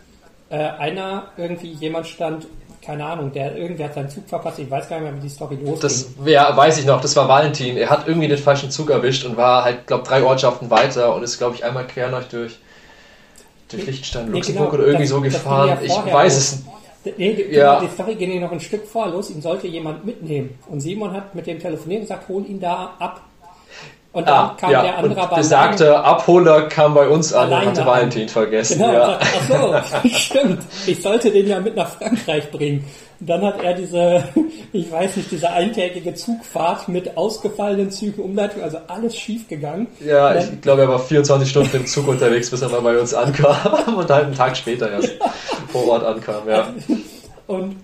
äh, einer irgendwie, jemand stand keine Ahnung, der irgendwer hat seinen Zug verpasst, ich weiß gar nicht mehr, wie die Story losging. Das ja, weiß ich noch, das war Valentin. Er hat irgendwie den falschen Zug erwischt und war halt, glaube drei Ortschaften weiter und ist, glaube ich, einmal quer durch durch Liechtenstein, Luxemburg nee, genau, oder irgendwie das, so gefahren. Ja ich weiß es nicht. Nee, die, ja. die Story ging noch ein Stück vor los, ihn sollte jemand mitnehmen. Und Simon hat mit dem telefoniert und gesagt, hol ihn da ab. Und dann ah, kam ja. der andere und Besagte Abholer kam bei uns an und hatte Valentin vergessen. Genau, ja. sagt, ach so, <laughs> stimmt. Ich sollte den ja mit nach Frankreich bringen. Und dann hat er diese, <laughs> ich weiß nicht, diese eintägige Zugfahrt mit ausgefallenen Zügen, Umleitung, also alles schief gegangen. Ja, dann, ich glaube, er war 24 Stunden im Zug unterwegs, bis er mal bei uns ankam <laughs> und halt einen Tag später erst vor Ort ankam, ja. Und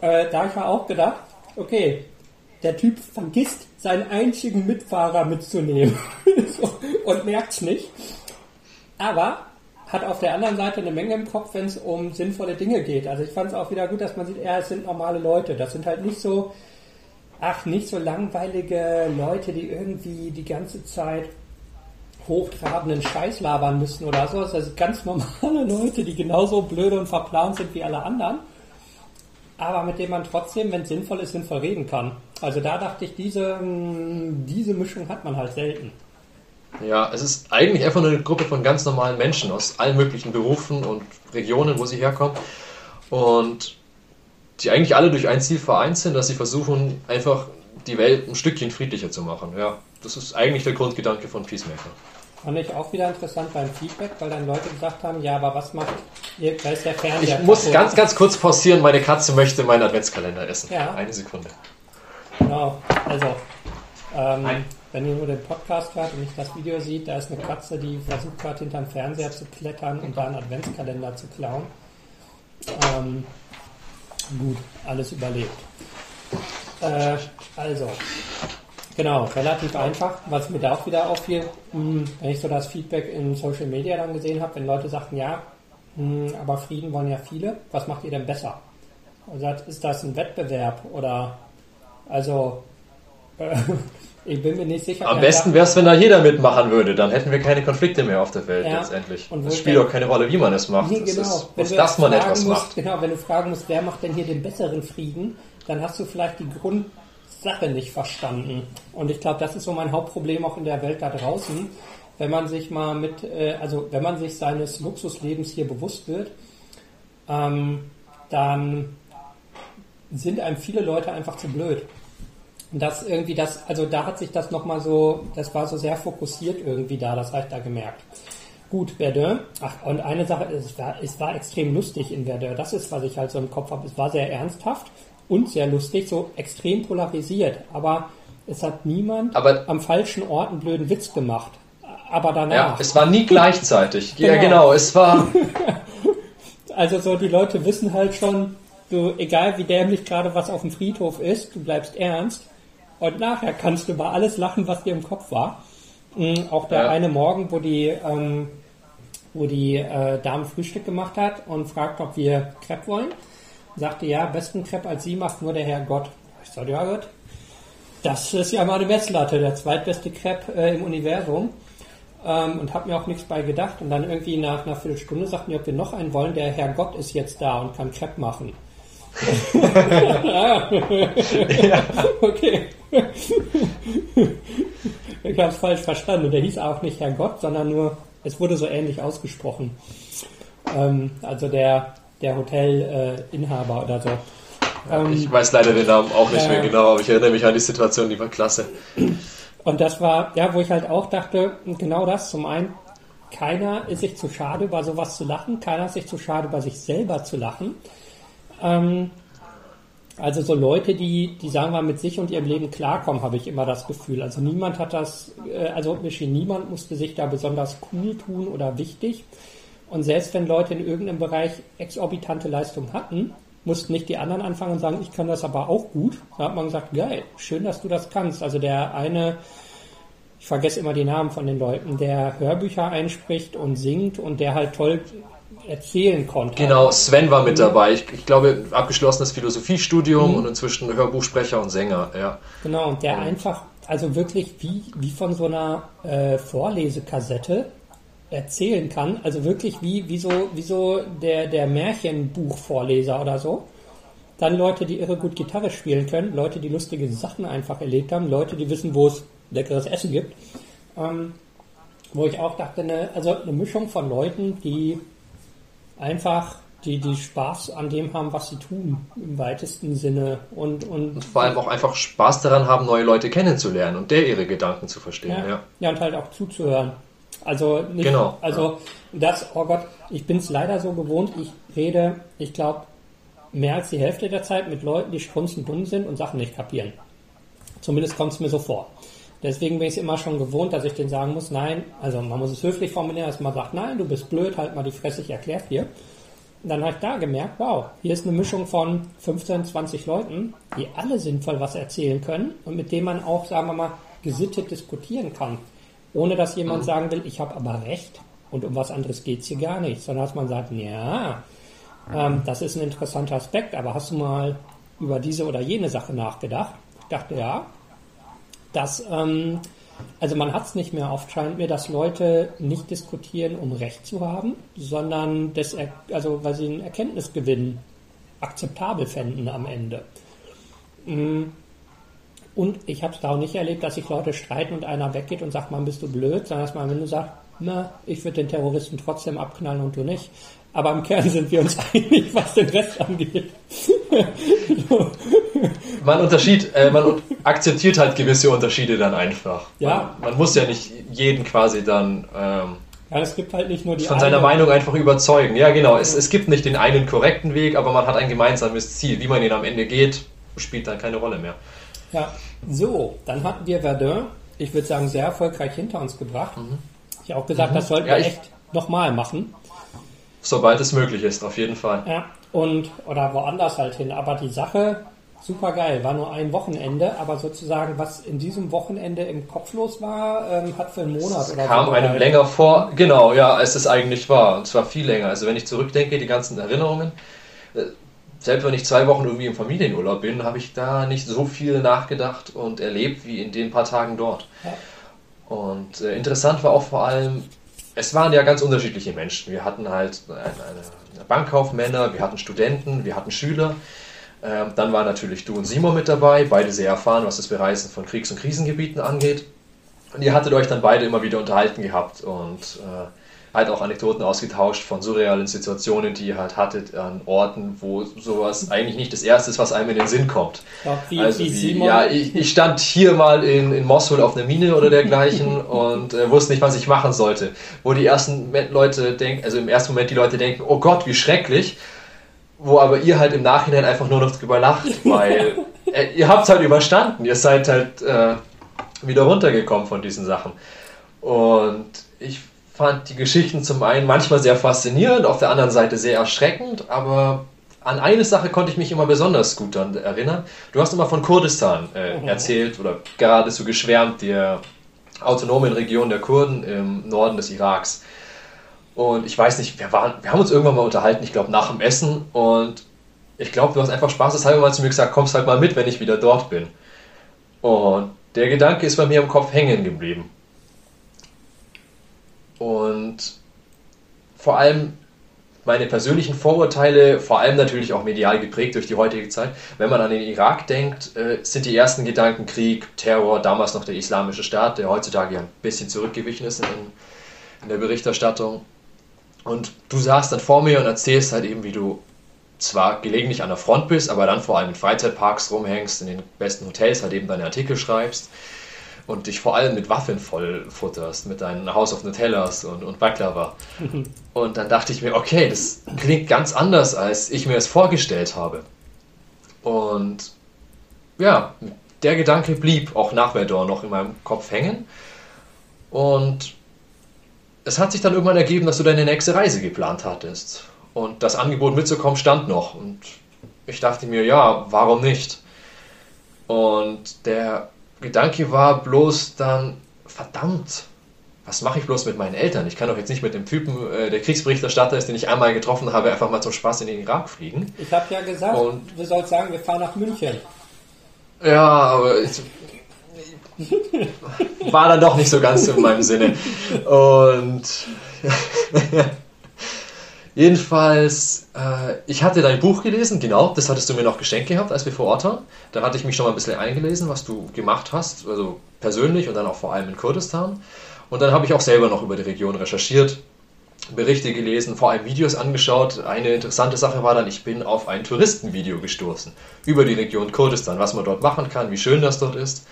äh, da habe ich mir auch gedacht, okay, der Typ vergisst, seinen einzigen Mitfahrer mitzunehmen <laughs> und merkt es nicht. Aber hat auf der anderen Seite eine Menge im Kopf, wenn es um sinnvolle Dinge geht. Also ich fand es auch wieder gut, dass man sieht, ja, es sind normale Leute. Das sind halt nicht so, ach, nicht so langweilige Leute, die irgendwie die ganze Zeit hochtrabenden Scheiß labern müssen oder so. Das sind ganz normale Leute, die genauso blöde und verplant sind wie alle anderen. Aber mit denen man trotzdem, wenn es sinnvoll ist, sinnvoll reden kann. Also da dachte ich, diese, diese Mischung hat man halt selten. Ja, es ist eigentlich einfach nur eine Gruppe von ganz normalen Menschen aus allen möglichen Berufen und Regionen, wo sie herkommen. Und die eigentlich alle durch ein Ziel vereint sind, dass sie versuchen, einfach die Welt ein Stückchen friedlicher zu machen. Ja, das ist eigentlich der Grundgedanke von Peacemaker. Fand ich auch wieder interessant beim Feedback, weil dann Leute gesagt haben, ja, aber was macht ihr, da ist der Fernseher. Ich muss ganz, ganz kurz pausieren, meine Katze möchte meinen Adventskalender essen. Ja. Eine Sekunde. Genau, also, ähm, wenn ihr nur den Podcast hört und nicht das Video sieht, da ist eine Katze, die versucht hat, hinterm Fernseher zu klettern und da einen Adventskalender zu klauen. Ähm, gut, alles überlebt. Äh, also, genau, relativ einfach. Was mir da auch wieder auffiel, mh, wenn ich so das Feedback in Social Media dann gesehen habe, wenn Leute sagten, ja, mh, aber Frieden wollen ja viele, was macht ihr denn besser? Und sagt, ist das ein Wettbewerb oder also äh, <laughs> ich bin mir nicht sicher. Am besten wäre es, wenn da jeder mitmachen würde. Dann hätten wir keine Konflikte mehr auf der Welt Ja. letztendlich. Und es spielt auch keine Rolle, wie man es macht. Nee, Es genau. ist, Wenn bloß, du dass man fragen etwas musst, macht. Genau, wenn du fragen musst, wer macht denn hier den besseren Frieden, dann hast du vielleicht die Grundsache nicht verstanden. Und ich glaube, das ist so mein Hauptproblem auch in der Welt da draußen. Wenn man sich mal mit, äh, also wenn man sich seines Luxuslebens hier bewusst wird, ähm, dann sind einem viele Leute einfach zu blöd. Und das irgendwie das, also da hat sich das nochmal so, das war so sehr fokussiert irgendwie da, das habe ich da gemerkt. Gut, Verdun. Ach, und eine Sache, es war, es war extrem lustig in Verdun. Das ist, was ich halt so im Kopf habe. Es war sehr ernsthaft und sehr lustig, so extrem polarisiert. Aber es hat niemand Aber- am falschen Ort einen blöden Witz gemacht. Aber Ja, danach. es war nie gleichzeitig. Ja, Genau. genau. Es war. <laughs> also so, die Leute wissen halt schon, du, egal wie dämlich gerade was auf dem Friedhof ist, du bleibst ernst. Und nachher kannst du über alles lachen, was dir im Kopf war. Mhm, auch der Ja. eine Morgen, wo die, ähm, wo die äh, Dame Frühstück gemacht hat und fragt, ob wir Crepe wollen, sagte, ja, besten Crepe als sie macht nur der Herr Gott. Ich sagte, ja Gott, das ist ja mal eine Messlatte, der zweitbeste Crepe äh, im Universum. Ähm, und habe mir auch nichts bei gedacht. Und dann irgendwie nach einer Viertelstunde sagten die, ob wir noch einen wollen. Der Herr Gott ist jetzt da und kann Crepe machen. <laughs> Ah. <laughs> Okay. ich habe es falsch verstanden. Und der hieß auch nicht Herr Gott, sondern nur, es wurde so ähnlich ausgesprochen. Ähm, also der, der Hotelinhaber oder so. Ähm, Ich weiß leider den Namen auch nicht Ja. mehr genau, aber ich erinnere mich an die Situation, die war klasse. Und das war, ja, wo ich halt auch dachte, genau das. Zum einen, keiner ist sich zu schade, über sowas zu lachen. Keiner ist sich zu schade, über sich selber zu lachen. Ähm, also so Leute, die, die sagen wir mit sich und ihrem Leben klarkommen, habe ich immer das Gefühl. Also niemand hat das, äh, also niemand musste sich da besonders cool tun oder wichtig. Und selbst wenn Leute in irgendeinem Bereich exorbitante Leistung hatten, mussten nicht die anderen anfangen und sagen, ich kann das aber auch gut. Da hat man gesagt, geil, schön, dass du das kannst. Also der eine, ich vergesse immer die Namen von den Leuten, der Hörbücher einspricht und singt und der halt toll erzählen konnte. Genau, Sven war mit dabei. Ich, ich glaube, abgeschlossenes Mhm. Philosophiestudium und inzwischen Hörbuchsprecher und Sänger. Ja. Genau, und der einfach, also wirklich wie, wie von so einer äh, Vorlesekassette erzählen kann. Also wirklich wie, wie so, wie so der, der Märchenbuchvorleser oder so. Dann Leute, die irre gut Gitarre spielen können, Leute, die lustige Sachen einfach erlebt haben, Leute, die wissen, wo es leckeres Essen gibt. Ähm, wo ich auch dachte, eine, also eine Mischung von Leuten, die einfach die, die Spaß an dem haben, was sie tun, im weitesten Sinne. Und, und Vor allem auch einfach Spaß daran haben, neue Leute kennenzulernen und der ihre Gedanken zu verstehen. Ja, Ja. ja. und halt auch zuzuhören. Also nicht, Genau, also das, oh Gott, ich bin es leider so gewohnt, ich rede, ich glaube, mehr als die Hälfte der Zeit mit Leuten, die strunzendumm sind und Sachen nicht kapieren. Zumindest kommt es mir so vor. Deswegen bin ich es immer schon gewohnt, dass ich denen sagen muss, nein, also man muss es höflich formulieren, dass man sagt, nein, du bist blöd, halt mal die Fresse, ich erkläre dir. Und dann habe ich da gemerkt, wow, hier ist eine Mischung von 15, 20 Leuten, die alle sinnvoll was erzählen können und mit denen man auch, sagen wir mal, gesittet diskutieren kann. Ohne dass jemand sagen will, ich habe aber recht und um was anderes geht's hier gar nicht, sondern dass man sagt, ja, ähm, das ist ein interessanter Aspekt, aber hast du mal über diese oder jene Sache nachgedacht? Ich dachte, ja. Das, ähm, also man hat es nicht mehr oft, scheint mir, dass Leute nicht diskutieren, um Recht zu haben, sondern das, also weil sie einen Erkenntnisgewinn akzeptabel fänden am Ende. Mm. Und ich habe es da auch nicht erlebt, dass sich Leute streiten und einer weggeht und sagt, man bist du blöd, sondern dass man am Ende sagt, na, ich würde den Terroristen trotzdem abknallen und du nicht. Aber im Kern sind wir uns <laughs> einig, was den Rest angeht. <laughs> Man, Unterschied, äh, man akzeptiert halt gewisse Unterschiede dann einfach. Ja. Man, man muss ja nicht jeden quasi dann ähm, Ja, es gibt halt nicht nur die von seiner eine- Meinung einfach überzeugen. Ja, genau. Es, es gibt nicht den einen korrekten Weg, aber man hat ein gemeinsames Ziel. Wie man ihn am Ende geht, spielt dann keine Rolle mehr. Ja, so, dann hatten wir Verdun, ich würde sagen, sehr erfolgreich hinter uns gebracht. Ich habe auch gesagt, das sollten Ja, wir echt nochmal machen. Sobald es möglich ist, auf jeden Fall. Ja, und, oder woanders halt hin. Aber die Sache, Super geil, war nur ein Wochenende, aber sozusagen, was in diesem Wochenende im Kopf los war, ähm, hat für einen Monat das oder kam so. Kam einem länger vor, genau, ja, als es eigentlich war. Und zwar viel länger. Also wenn ich zurückdenke, die ganzen Erinnerungen, äh, selbst wenn ich zwei Wochen irgendwie im Familienurlaub bin, habe ich da nicht so viel nachgedacht und erlebt wie in den paar Tagen dort. Und äh, interessant war auch vor allem, es waren ja ganz unterschiedliche Menschen. Wir hatten halt eine, eine Bankkaufmänner, wir hatten Studenten, wir hatten Schüler. Ähm, dann waren natürlich du und Simon mit dabei, beide sehr erfahren, was das Bereisen von Kriegs- und Krisengebieten angeht. Und ihr hattet euch dann beide immer wieder unterhalten gehabt und äh, halt auch Anekdoten ausgetauscht von surrealen Situationen, die ihr halt hattet an Orten, wo sowas eigentlich nicht das Erste ist, was einem in den Sinn kommt. Ja, wie, also wie, wie ja, ich, ich, stand hier mal in, in Mosul auf einer Mine oder dergleichen <laughs> und äh, wusste nicht, was ich machen sollte. Wo die ersten Leute denken, also im ersten Moment die Leute denken, oh Gott, wie schrecklich. Wo aber ihr halt im Nachhinein einfach nur noch drüber lacht, <laughs> weil äh, ihr habt es halt überstanden. Ihr seid halt äh, wieder runtergekommen von diesen Sachen. Und ich fand die Geschichten zum einen manchmal sehr faszinierend, auf der anderen Seite sehr erschreckend, aber an eine Sache konnte ich mich immer besonders gut erinnern. Du hast immer von Kurdistan äh, mhm. erzählt oder geradezu geschwärmt, der autonomen Region der Kurden im Norden des Iraks. Und ich weiß nicht, wir, waren, wir haben uns irgendwann mal unterhalten, ich glaube nach dem Essen. Und ich glaube, du hast einfach spaßeshalber mal zu mir gesagt, kommst halt mal mit, wenn ich wieder dort bin. Und der Gedanke ist bei mir im Kopf hängen geblieben. Und vor allem meine persönlichen Vorurteile, vor allem natürlich auch medial geprägt durch die heutige Zeit. Wenn man an den Irak denkt, äh, sind die ersten Gedanken Krieg, Terror, damals noch der Islamische Staat, der heutzutage ja ein bisschen zurückgewichen ist in, in der Berichterstattung. Und du saßt dann vor mir und erzählst halt eben, wie du zwar gelegentlich an der Front bist, aber dann vor allem in Freizeitparks rumhängst, in den besten Hotels halt eben deine Artikel schreibst und dich vor allem mit Waffen voll futterst, mit deinen House of Nutellas und, und Baklava. <laughs> und dann dachte ich mir, okay, das klingt ganz anders, als ich mir es vorgestellt habe. Und ja, der Gedanke blieb auch nach Verdor noch in meinem Kopf hängen. Und es hat sich dann irgendwann ergeben, dass du deine nächste Reise geplant hattest. Und das Angebot mitzukommen stand noch. Und ich dachte mir, ja, warum nicht? Und der Gedanke war bloß dann, verdammt, was mache ich bloß mit meinen Eltern? Ich kann doch jetzt nicht mit dem Typen, äh, der Kriegsberichterstatter ist, den ich einmal getroffen habe, einfach mal zum Spaß in den Irak fliegen. Ich habe ja gesagt, und, du sollst sagen, wir fahren nach München. Ja, aber ich, <laughs> war dann doch nicht so ganz in meinem Sinne. Und <laughs> Jedenfalls, äh, ich hatte dein Buch gelesen, genau, das hattest du mir noch geschenkt gehabt, als wir vor Ort waren. Da hatte ich mich schon mal ein bisschen eingelesen, was du gemacht hast, also persönlich und dann auch vor allem in Kurdistan. Und dann habe ich auch selber noch über die Region recherchiert, Berichte gelesen, vor allem Videos angeschaut. Eine interessante Sache war dann, ich bin auf ein Touristenvideo gestoßen über die Region Kurdistan, was man dort machen kann, wie schön das dort ist.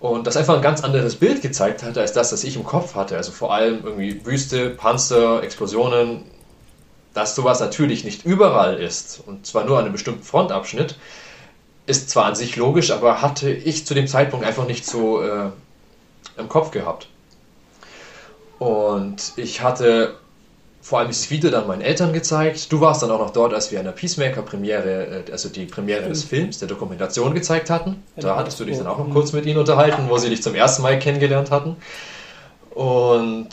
Und das einfach ein ganz anderes Bild gezeigt hatte als das, das ich im Kopf hatte. Also vor allem irgendwie Wüste, Panzer, Explosionen, dass sowas natürlich nicht überall ist, und zwar nur an einem bestimmten Frontabschnitt, ist zwar an sich logisch, aber hatte ich zu dem Zeitpunkt einfach nicht so äh, im Kopf gehabt. Und ich hatte vor allem dieses Video dann meinen Eltern gezeigt. Du warst dann auch noch dort, als wir an der Peacemaker-Premiere, äh, also die Premiere des Films, der Dokumentation gezeigt hatten. Da hattest du dich dann auch noch kurz mit ihnen unterhalten, wo sie dich zum ersten Mal kennengelernt hatten. Und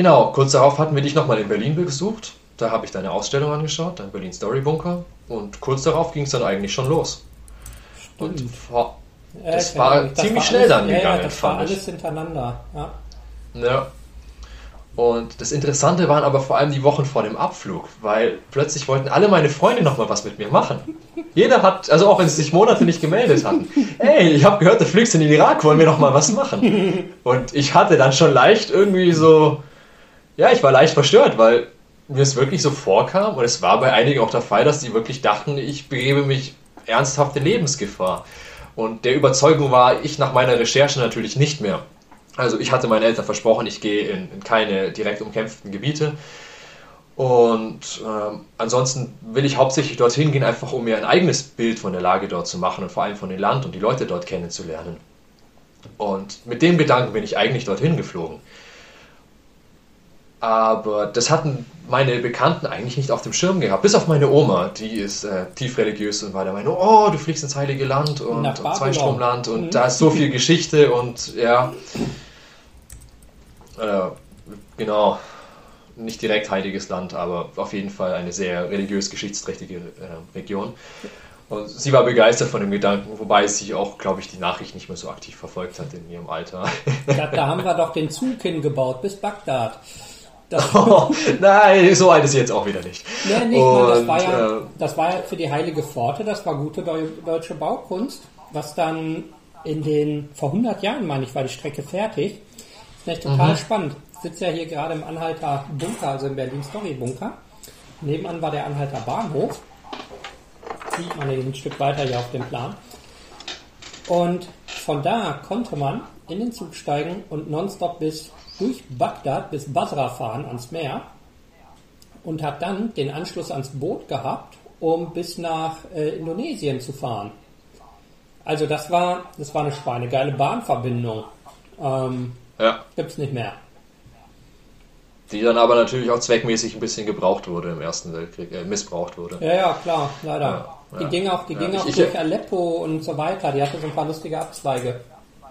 Genau, kurz darauf hatten wir dich nochmal in Berlin besucht. Da habe ich deine Ausstellung angeschaut, dein Berlin Story Bunker. Und kurz darauf ging es dann eigentlich schon los. Und vor, das ja, war das ziemlich war schnell alles, dann gegangen. Ja, das war alles hintereinander. Ja. ja. Und das Interessante waren aber vor allem die Wochen vor dem Abflug, weil plötzlich wollten alle meine Freunde nochmal was mit mir machen. Jeder hat, also auch wenn sie sich Monate nicht gemeldet hatten, <laughs> ey, ich habe gehört, du fliegst in den Irak, wollen wir nochmal was machen? Und ich hatte dann schon leicht irgendwie so, ja, ich war leicht verstört, weil mir es wirklich so vorkam und es war bei einigen auch der Fall, dass die wirklich dachten, ich begebe mich ernsthafte Lebensgefahr. Und der Überzeugung war ich nach meiner Recherche natürlich nicht mehr. Also ich hatte meinen Eltern versprochen, ich gehe in, in keine direkt umkämpften Gebiete. Und ähm, ansonsten will ich hauptsächlich dorthin gehen, einfach um mir ein eigenes Bild von der Lage dort zu machen und vor allem von dem Land und die Leute dort kennenzulernen. Und mit dem Gedanken bin ich eigentlich dorthin geflogen. Aber das hatten meine Bekannten eigentlich nicht auf dem Schirm gehabt. Bis auf meine Oma, die ist äh, tief religiös und war der Meinung, oh, du fliegst ins Heilige Land und, und Zweistromland und mhm. da ist so viel Geschichte und ja. Äh, genau. Nicht direkt heiliges Land, aber auf jeden Fall eine sehr religiös geschichtsträchtige äh, Region. Und sie war begeistert von dem Gedanken, wobei sie auch, glaube ich, die Nachricht nicht mehr so aktiv verfolgt hat in ihrem Alter. Ja, da haben wir doch den Zug hingebaut bis Bagdad. Oh, <laughs> nein, so alt ist sie jetzt auch wieder nicht. Nee, nicht Und, das, war ja, äh, das war ja für die Heilige Pforte, das war gute deutsche Baukunst, was dann in den, vor 100 Jahren, meine ich, war die Strecke fertig. Das ist echt total mhm. spannend. Ich sitze ja hier gerade im Anhalter Bunker, also im Berlin Story Bunker. Nebenan war der Anhalter Bahnhof sieht man ein Stück weiter hier auf dem Plan. Und von da konnte man in den Zug steigen und nonstop bis durch Bagdad bis Basra fahren ans Meer und hat dann den Anschluss ans Boot gehabt, um bis nach äh, Indonesien zu fahren. Also das war, das war eine schweinegeile Bahnverbindung. Ähm, ja. Gibt's nicht mehr. Die dann aber natürlich auch zweckmäßig ein bisschen gebraucht wurde im Ersten Weltkrieg, äh, missbraucht wurde. Ja, ja, klar, leider. Ja. Die ja. ging auch, die ging ich, auch ich, durch Aleppo und so weiter. Die hatte so ein paar lustige Abzweige.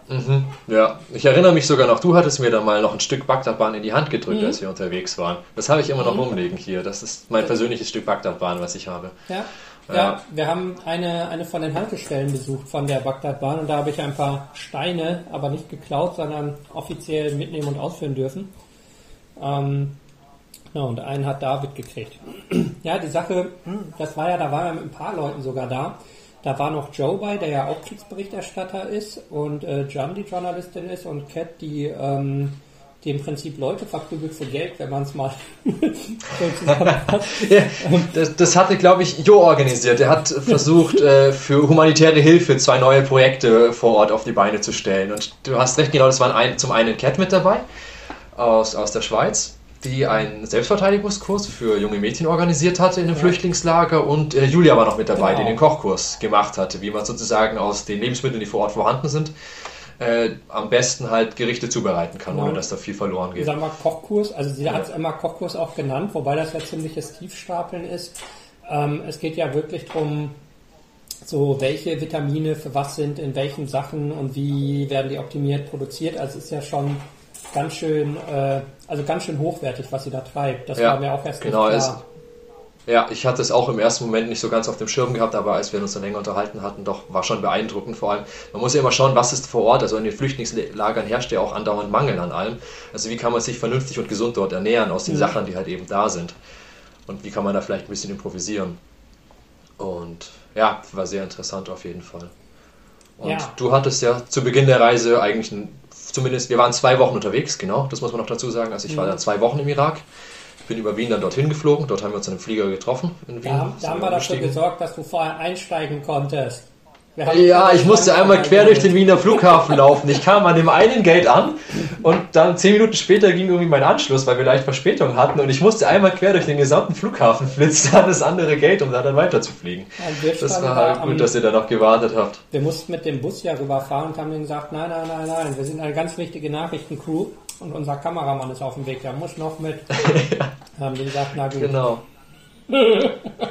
Mhm, ja, ich erinnere mich sogar noch, du hattest mir da mal noch ein Stück Bagdadbahn in die Hand gedrückt, mhm. als wir unterwegs waren. Das habe ich immer noch mhm. rumliegen hier. Das ist mein persönliches Stück Bagdadbahn, was ich habe. Ja. Ja, ja, wir haben eine, eine von den Haltestellen besucht von der Bagdadbahn und da habe ich ein paar Steine, aber nicht geklaut, sondern offiziell mitnehmen und ausführen dürfen. Ähm, ja, und einen hat David gekriegt. <clears throat> ja, die Sache, das war ja, da waren wir mit ein paar Leuten sogar da. Da war noch Joe bei, der ja auch Kriegsberichterstatter ist und äh, Jan die Journalistin ist und Cat die, ähm, die im Prinzip Leute verprügelt für Geld, wenn man es mal <laughs> <laughs> ja, das, das, hatte, glaube ich, Jo organisiert. Er hat versucht, äh, für humanitäre Hilfe zwei neue Projekte vor Ort auf die Beine zu stellen. Und du hast recht, genau, das waren ein, zum einen Cat mit dabei aus, aus der Schweiz die einen Selbstverteidigungskurs für junge Mädchen organisiert hatte in einem ja. Flüchtlingslager und äh, Julia war noch mit dabei, genau. die den Kochkurs gemacht hatte, wie man sozusagen aus den Lebensmitteln, die vor Ort vorhanden sind, äh, am besten halt Gerichte zubereiten kann, genau. ohne dass da viel verloren geht. Sag mal Kochkurs, also sie ja. hat es immer Kochkurs auch genannt, wobei das ja ziemliches Tiefstapeln ist. Ähm, es geht ja wirklich darum, so welche Vitamine für was sind, in welchen Sachen und wie werden die optimiert produziert. Also es ist ja schon ganz schön, äh, also ganz schön hochwertig, was sie da treibt. Das ja, war mir auch erst genau, nicht klar. ja, ich hatte es auch im ersten Moment nicht so ganz auf dem Schirm gehabt, aber als wir uns dann länger unterhalten hatten, doch war schon beeindruckend. Vor allem, man muss ja immer schauen, was ist vor Ort. Also in den Flüchtlingslagern herrscht ja auch andauernd Mangel an allem. Also wie kann man sich vernünftig und gesund dort ernähren aus den mhm. Sachen, die halt eben da sind. Und wie kann man da vielleicht ein bisschen improvisieren. Und ja, war sehr interessant auf jeden Fall. Und ja. du hattest ja zu Beginn der Reise eigentlich ein zumindest, wir waren zwei Wochen unterwegs, genau, das muss man noch dazu sagen. Also ich war mhm. dann zwei Wochen im Irak, bin über Wien dann dorthin geflogen, dort haben wir uns in einem Flieger getroffen. In Wien, da, da haben wir dafür gesorgt, dass du vorher einsteigen konntest. Ja, ich musste einmal quer durch den Wiener Flughafen laufen. Ich kam an dem einen Gate an und dann zehn Minuten später ging irgendwie mein Anschluss, weil wir leicht Verspätung hatten und ich musste einmal quer durch den gesamten Flughafen flitzen an das andere Gate, um da dann weiterzufliegen. Das war halt gut, dass ihr da noch gewartet habt. Wir mussten mit dem Bus ja rüberfahren und haben denen gesagt, nein, nein, nein, nein, wir sind eine ganz wichtige Nachrichtencrew und unser Kameramann ist auf dem Weg, der muss noch mit. <laughs> ja. Haben die gesagt, na gut. Genau. <laughs>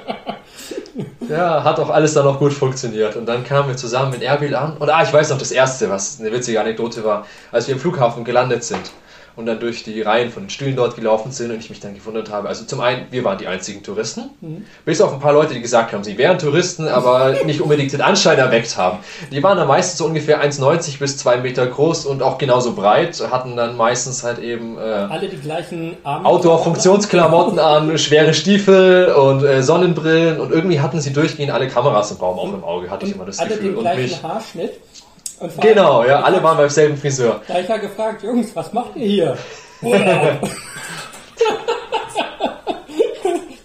ja, hat auch alles dann noch gut funktioniert. Und dann kamen wir zusammen mit Erbil an. Und ah, ich weiß noch das erste, was eine witzige Anekdote war, als wir im Flughafen gelandet sind und dann durch die Reihen von den Stühlen dort gelaufen sind und ich mich dann gewundert habe. Also zum einen, wir waren die einzigen Touristen, mhm. bis auf ein paar Leute, die gesagt haben, sie wären Touristen, aber <laughs> nicht unbedingt den Anschein erweckt haben. Die waren dann meistens so ungefähr 1,90 bis 2 Meter groß und auch genauso breit, hatten dann meistens halt eben äh, alle die gleichen Outdoor-Funktionsklamotten an, <laughs> schwere Stiefel und äh, Sonnenbrillen und irgendwie hatten sie durchgehend alle Kameras im Raum auch im Auge, hatte ich immer das alle Gefühl. Den gleichen und mich, Haarschnitt Genau, ja, alle waren beim selben Friseur. Da habe ich ja gefragt, Jungs, was macht ihr hier? <laughs> <laughs>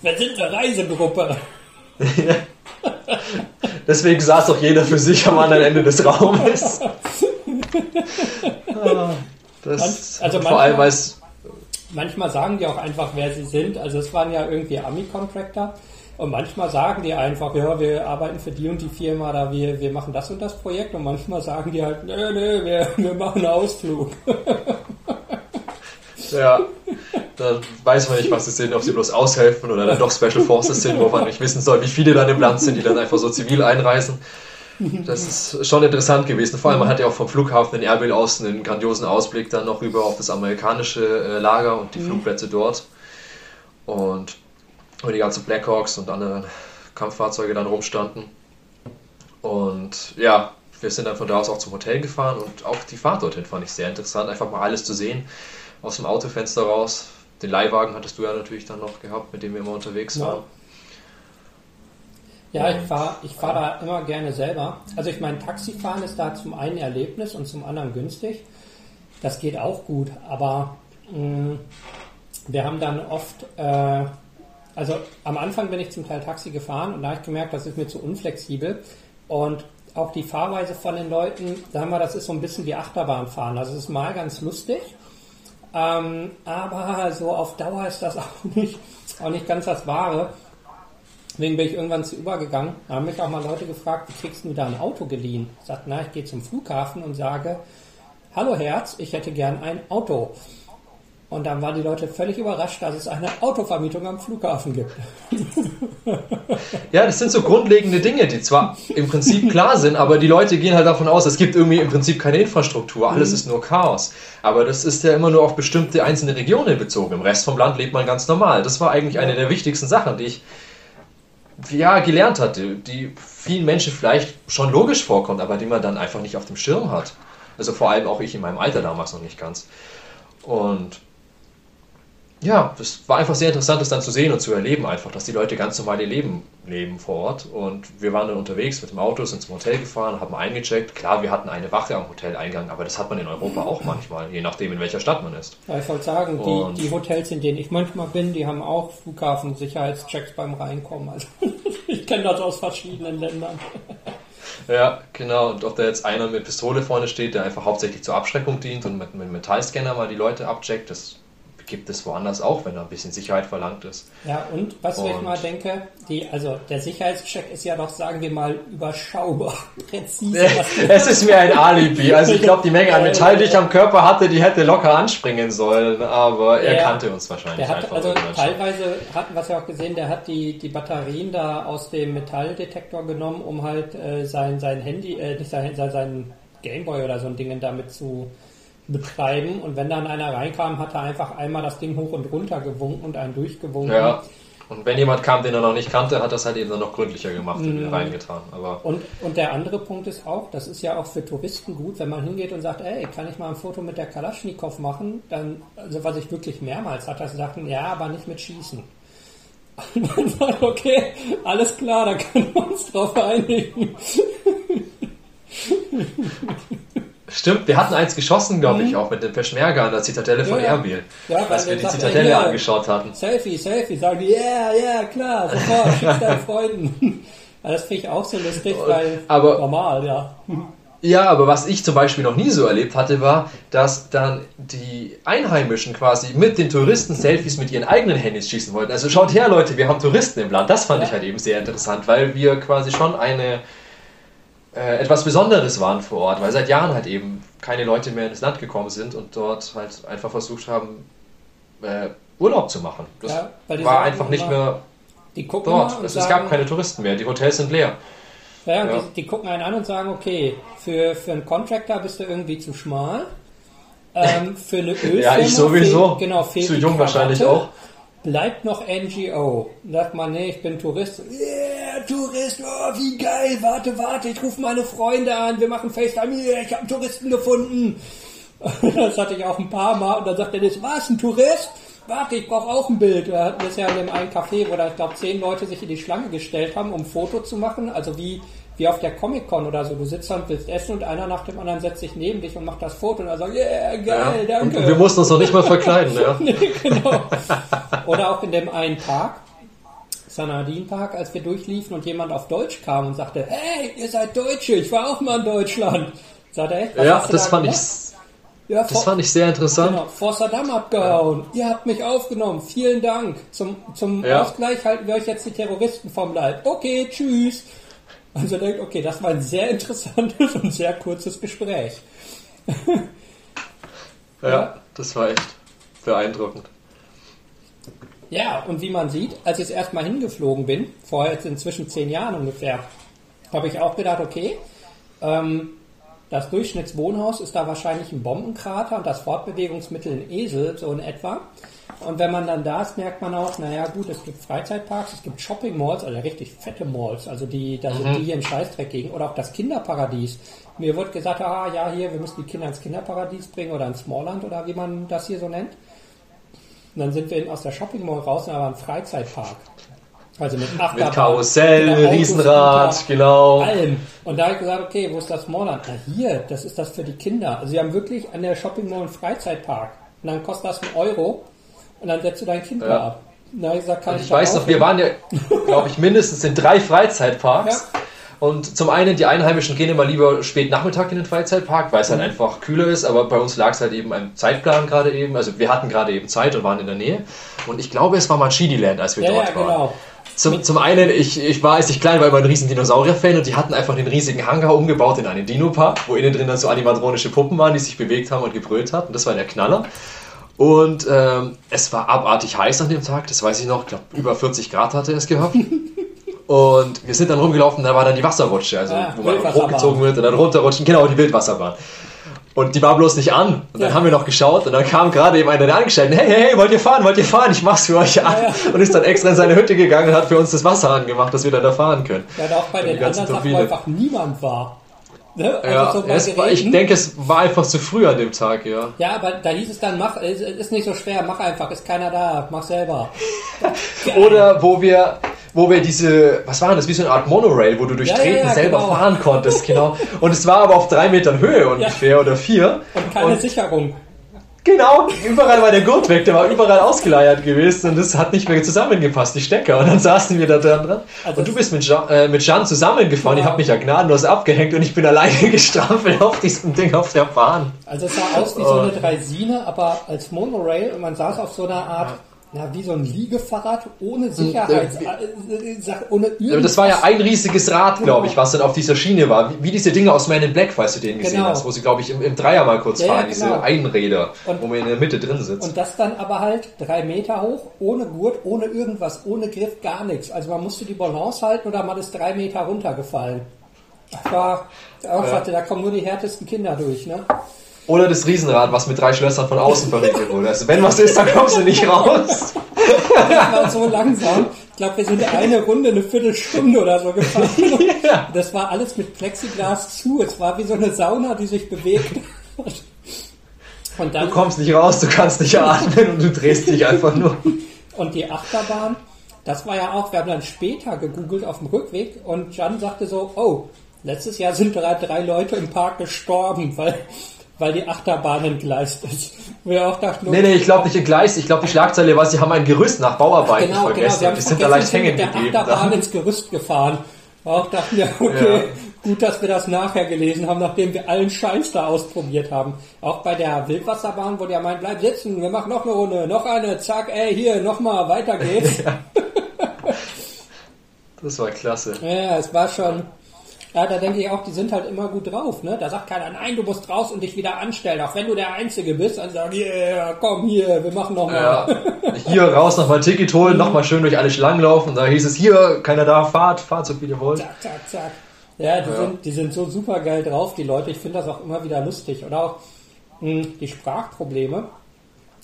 Wir sind eine Reisegruppe. <laughs> Deswegen saß doch jeder für sich am anderen Ende des Raumes. Das, also vor allem als manchmal sagen die auch einfach, wer sie sind. Also es waren ja irgendwie Ami-Contractor. Und manchmal sagen die einfach, ja, wir arbeiten für die und die Firma, da wir, wir machen das und das Projekt. Und manchmal sagen die halt, nö, nö, wir, wir machen einen Ausflug. <laughs> ja, dann weiß man nicht, was sie sind, ob sie bloß aushelfen oder dann doch Special Forces sind, wo man nicht wissen soll, wie viele dann im Land sind, die dann einfach so zivil einreisen. Das ist schon interessant gewesen. Vor allem, man hat ja auch vom Flughafen in Erbil aus einen grandiosen Ausblick dann noch über auf das amerikanische äh, Lager und die mhm. Flugplätze dort. Und wo die ganzen Blackhawks und andere Kampffahrzeuge dann rumstanden. Und ja, wir sind dann von da aus auch zum Hotel gefahren und auch die Fahrt dorthin fand ich sehr interessant, einfach mal alles zu sehen aus dem Autofenster raus. Den Leihwagen hattest du ja natürlich dann noch gehabt, mit dem wir immer unterwegs ja. waren. Ja, ich fahre ich fahr da immer gerne selber. Also ich meine, Taxifahren ist da zum einen Erlebnis und zum anderen günstig. Das geht auch gut, aber mh, mm, wir haben dann oft, äh, also am Anfang bin ich zum Teil Taxi gefahren und da habe ich gemerkt, das ist mir zu unflexibel. Und auch die Fahrweise von den Leuten, sagen wir, das ist so ein bisschen wie Achterbahnfahren. Also es ist mal ganz lustig, ähm, aber so auf Dauer ist das <laughs> auch nicht, auch nicht ganz das Wahre. Deswegen bin ich irgendwann zu übergegangen. Da haben mich auch mal Leute gefragt, wie kriegst du da ein Auto geliehen? Ich sagte, na, ich gehe zum Flughafen und sage, hallo Herz, ich hätte gern ein Auto. Und dann waren die Leute völlig überrascht, dass es eine Autovermietung am Flughafen gibt. Ja, das sind so grundlegende Dinge, die zwar im Prinzip klar sind, aber die Leute gehen halt davon aus, es gibt irgendwie im Prinzip keine Infrastruktur, alles mhm. ist nur Chaos. Aber das ist ja immer nur auf bestimmte einzelne Regionen bezogen. Im Rest vom Land lebt man ganz normal. Das war eigentlich eine der wichtigsten Sachen, die ich ja, gelernt hatte, die vielen Menschen vielleicht schon logisch vorkommt, aber die man dann einfach nicht auf dem Schirm hat. Also vor allem auch ich in meinem Alter damals noch nicht ganz. Und ja, das war einfach sehr interessant, das dann zu sehen und zu erleben, einfach, dass die Leute ganz normal ihr Leben leben vor Ort. Und wir waren dann unterwegs mit dem Auto, sind zum Hotel gefahren, haben eingecheckt. Klar, wir hatten eine Wache am Hoteleingang, aber das hat man in Europa auch manchmal, je nachdem, in welcher Stadt man ist. Ja, ich wollte sagen, die, die, Hotels, in denen ich manchmal bin, die haben auch Flughafensicherheitschecks beim Reinkommen. Also <laughs> ich kenne das aus verschiedenen Ländern. Ja, genau. Und ob da jetzt einer mit Pistole vorne steht, der einfach hauptsächlich zur Abschreckung dient und mit, mit Metallscanner mal die Leute abcheckt, das gibt es woanders auch, wenn da ein bisschen Sicherheit verlangt ist. Ja, und was und ich mal denke, die, also der Sicherheitscheck ist ja doch, sagen wir mal, überschaubar, <laughs> präzise. <laughs> es ist mir ein Alibi. Also ich glaube, die Menge an Metall, die ich am Körper hatte, die hätte locker anspringen sollen, aber er ja, kannte uns wahrscheinlich hat, einfach. Also teilweise hatten wir es ja auch gesehen, der hat die, die Batterien da aus dem Metalldetektor genommen, um halt äh, sein, sein Handy, äh, nicht sein, sein Gameboy oder so ein Ding damit zu betreiben. Und wenn dann einer reinkam, hat er einfach einmal das Ding hoch und runter gewunken und einen durchgewunken. Ja. Und wenn jemand kam, den er noch nicht kannte, hat das halt eben dann noch gründlicher gemacht und mhm. reingetan. Aber und, und der andere Punkt ist auch, das ist ja auch für Touristen gut, wenn man hingeht und sagt, ey, kann ich mal ein Foto mit der Kalaschnikow machen? Dann, also was ich wirklich mehrmals hatte, sie sagten, ja, aber nicht mit Schießen. <laughs> Und dann sagt, okay, alles klar, da können wir uns drauf einigen. <laughs> Stimmt, wir hatten eins geschossen, glaube ich, mhm. auch mit dem Peschmerga an der Zitadelle von ja, Erbil. Ja, als wir die Zitadelle ja, angeschaut hatten. Selfie, Selfie, sagen die, ja, yeah, ja, yeah, klar, sofort, <laughs> schick deinen Freunden. <laughs> das finde ich auch so lustig, weil aber, normal, ja. Ja, aber was ich zum Beispiel noch nie so erlebt hatte, war, dass dann die Einheimischen quasi mit den Touristen Selfies mit ihren eigenen Handys schießen wollten. Also schaut her, Leute, wir haben Touristen im Land. Das fand ja. ich halt eben sehr interessant, weil wir quasi schon eine äh, etwas Besonderes waren vor Ort, weil seit Jahren halt eben keine Leute mehr ins Land gekommen sind und dort halt einfach versucht haben, äh, Urlaub zu machen. Das ja, war einfach nicht mehr dort. Es, sagen, gab keine Touristen mehr, die Hotels sind leer. Ja, ja. Die, die, gucken einen an und sagen, okay, für, für einen Contractor bist du irgendwie zu schmal. Ähm, für eine Ölfirma <laughs> ja, ich sowieso. Fehlt, genau, fehlt zu jung wahrscheinlich auch bleibt noch NGO. Sagt man, nee, ich bin Tourist. Yeah, Tourist, oh, wie geil, warte, warte, ich rufe meine Freunde an, wir machen FaceTime, yeah, ich habe einen Touristen gefunden. <laughs> Das hatte ich auch ein paar Mal und dann sagt er, das was, ein Tourist? Warte, ich brauche auch ein Bild. Wir hatten das ja in dem einen Café, wo da, ich glaube, zehn Leute sich in die Schlange gestellt haben, um ein Foto zu machen. Also wie wie auf der Comic-Con oder so. Du sitzt da und willst essen und einer nach dem anderen setzt sich neben dich und macht das Foto und er sagt, yeah, geil, ja. danke. Und wir mussten uns noch nicht mal verkleiden, ja. <laughs> nee, genau. Oder auch in dem einen Park, Sanadin Park, als wir durchliefen und jemand auf Deutsch kam und sagte, hey, ihr seid Deutsche, ich war auch mal in Deutschland. Sagt er, echt? ja, das da fand ich ja, das vor, fand ich sehr interessant. Genau, vor Saddam abgehauen. Ja. Ihr habt mich aufgenommen. Vielen Dank. Zum, zum ja. Ausgleich halten wir euch jetzt die Terroristen vom Leib. Okay, tschüss. Also denkt, okay, das war ein sehr interessantes <laughs> und sehr kurzes Gespräch. ja, ja, das war echt beeindruckend. Ja, und wie man sieht, als ich erstmal hingeflogen bin, vor jetzt inzwischen zehn Jahren ungefähr, habe ich auch gedacht, okay, ähm, das Durchschnittswohnhaus ist da wahrscheinlich ein Bombenkrater und das Fortbewegungsmittel ein Esel, so in etwa. Und wenn man dann da ist, merkt man auch, naja gut, es gibt Freizeitparks, es gibt Shopping Malls, also richtig fette Malls, also die, da sind Mhm. die hier in Scheißdreck gegen, oder auch das Kinderparadies. Mir wird gesagt, ah ja, hier, wir müssen die Kinder ins Kinderparadies bringen oder ins Smallland oder wie man das hier so nennt. Und dann sind wir aus der Shopping Mall raus, aber ein Freizeitpark. Also mit Achterbahn, Mit Karussell, mit Riesenrad, genau. allem. Und da habe ich gesagt, okay, wo ist das Smallland? Na hier, das ist das für die Kinder. Also sie haben wirklich an der Shopping Mall einen Freizeitpark. Und dann kostet das einen Euro und dann setzt du dein Kind Ja. da ab. Na, ich gesagt, kann Und ich ich weiß noch, wir waren ja, glaube ich, mindestens in drei Freizeitparks. Und zum einen, die Einheimischen gehen immer lieber spät Nachmittag in den Freizeitpark, weil es halt Mhm. einfach kühler ist. Aber bei uns lag es halt eben am Zeitplan gerade eben. Also wir hatten gerade eben Zeit und waren in der Nähe. Und ich glaube, es war mal Land, als wir Ja, dort ja, waren. genau. Zum, zum einen, ich, ich war, als ich klein war, immer ein riesen Dinosaurier-Fan und die hatten einfach den riesigen Hangar umgebaut in einen Dino-Park, wo innen drin dann so animatronische Puppen waren, die sich bewegt haben und gebrüllt haben. Und das war der Knaller. Und ähm, es war abartig heiß an dem Tag, das weiß ich noch. Ich glaube, über 40 Grad hatte es gehabt. <laughs> Und wir sind dann rumgelaufen, da war dann die Wasserrutsche, also Ah, wo man hochgezogen wird und dann runterrutschen. Genau, die Wildwasserbahn. Und die war bloß nicht an. Und dann Ja. haben wir noch geschaut und dann kam gerade eben einer der angestellten, hey, hey, hey, wollt ihr fahren, wollt ihr fahren? Ich mach's für euch an. Ja, Und ist dann extra in seine Hütte gegangen und hat für uns das Wasser angemacht, dass wir dann da fahren können. Ja, und auch bei Die den ganzen anderen Sachen, wo einfach niemand war. Ne? Also Ja, so war, ich denke, es war einfach zu früh an dem Tag, ja. Ja, aber da hieß es dann, mach, es ist nicht so schwer, mach einfach, ist keiner da, mach selber. <laughs> Oder wo wir, wo wir diese, was war das, wie so eine Art Monorail, wo du durch Ja, ja, Treten ja, selber genau. fahren konntest, <laughs> genau. Und es war aber auf drei Metern Höhe ungefähr oder vier. Und keine Sicherung. Genau, überall war der Gurt weg, der war überall ausgeleiert gewesen und das hat nicht mehr zusammengepasst, die Stecker. Und dann saßen wir da dran. dran. Also und du bist mit Jean, äh, mit Jean zusammengefahren, Ja. ich habe mich ja gnadenlos abgehängt und ich bin alleine <laughs> gestrampelt auf diesem Ding auf der Bahn. Also es sah aus wie so eine Dreisine, aber als Monorail und man saß auf so einer Art, na, wie so ein Liegefahrrad ohne Sicherheits... äh, äh, Sach- ohne Aber irgendwas. das war ja ein riesiges Rad, glaube ich, was dann auf dieser Schiene war. Wie, wie diese Dinge aus Man in Black, falls du den gesehen Genau. hast, wo sie, glaube ich, im, im Dreier mal kurz Ja, ja, fahren, diese genau. Einräder, Und- wo man in der Mitte drin sitzt. Und das dann aber halt drei Meter hoch, ohne Gurt, ohne irgendwas, ohne Griff, gar nichts. Also man musste die Balance halten oder man ist drei Meter runtergefallen. Das war, auch sagte, da kommen nur die härtesten Kinder durch, ne? Oder das Riesenrad, was mit drei Schlössern von außen verriegelt wurde. Also wenn was ist, dann kommst du nicht raus. Das war so langsam. Ich glaube, wir sind eine Runde, eine Viertelstunde oder so gefahren. Ja. Das war alles mit Plexiglas zu. Es war wie so eine Sauna, die sich bewegt. Und Du kommst nicht raus, du kannst nicht atmen und du drehst dich einfach nur. und die Achterbahn, das war ja auch, wir haben dann später gegoogelt auf dem Rückweg und Jan sagte so, oh, letztes Jahr sind drei, drei Leute im Park gestorben, weil, weil die Achterbahn entgleist ist. Wir auch dachten, Nee, nee, ich glaube nicht in Gleis. Ich glaube, die Schlagzeile war, sie haben ein Gerüst nach Bauarbeiten Genau, genau. vergessen. Wir haben die sind da leicht hängen mit geblieben. der Achterbahn ins Gerüst gefahren. Auch dachten wir, okay, gut, dass wir das nachher gelesen haben, nachdem wir allen Scheiß da ausprobiert haben. Auch bei der Wildwasserbahn, wo der meint, bleib sitzen, wir machen noch eine Runde, noch eine, zack, ey, hier, nochmal, weiter geht's. <laughs> Das war klasse. ja, es war schon, ja, da denke ich auch, die sind halt immer gut drauf, ne? Da sagt keiner, nein, du musst raus und dich wieder anstellen, auch wenn du der Einzige bist, dann sagen, yeah, komm hier, wir machen noch mal. Ja, hier raus nochmal Ticket holen, nochmal schön durch alle Schlangen laufen. Da hieß es, hier, keiner da, fahrt, fahrt so viel ihr wollt. Zack, zack, zack. Ja, die, Ja. Sind, die sind so super geil drauf, die Leute. Ich finde das auch immer wieder lustig. Oder auch mh, die Sprachprobleme.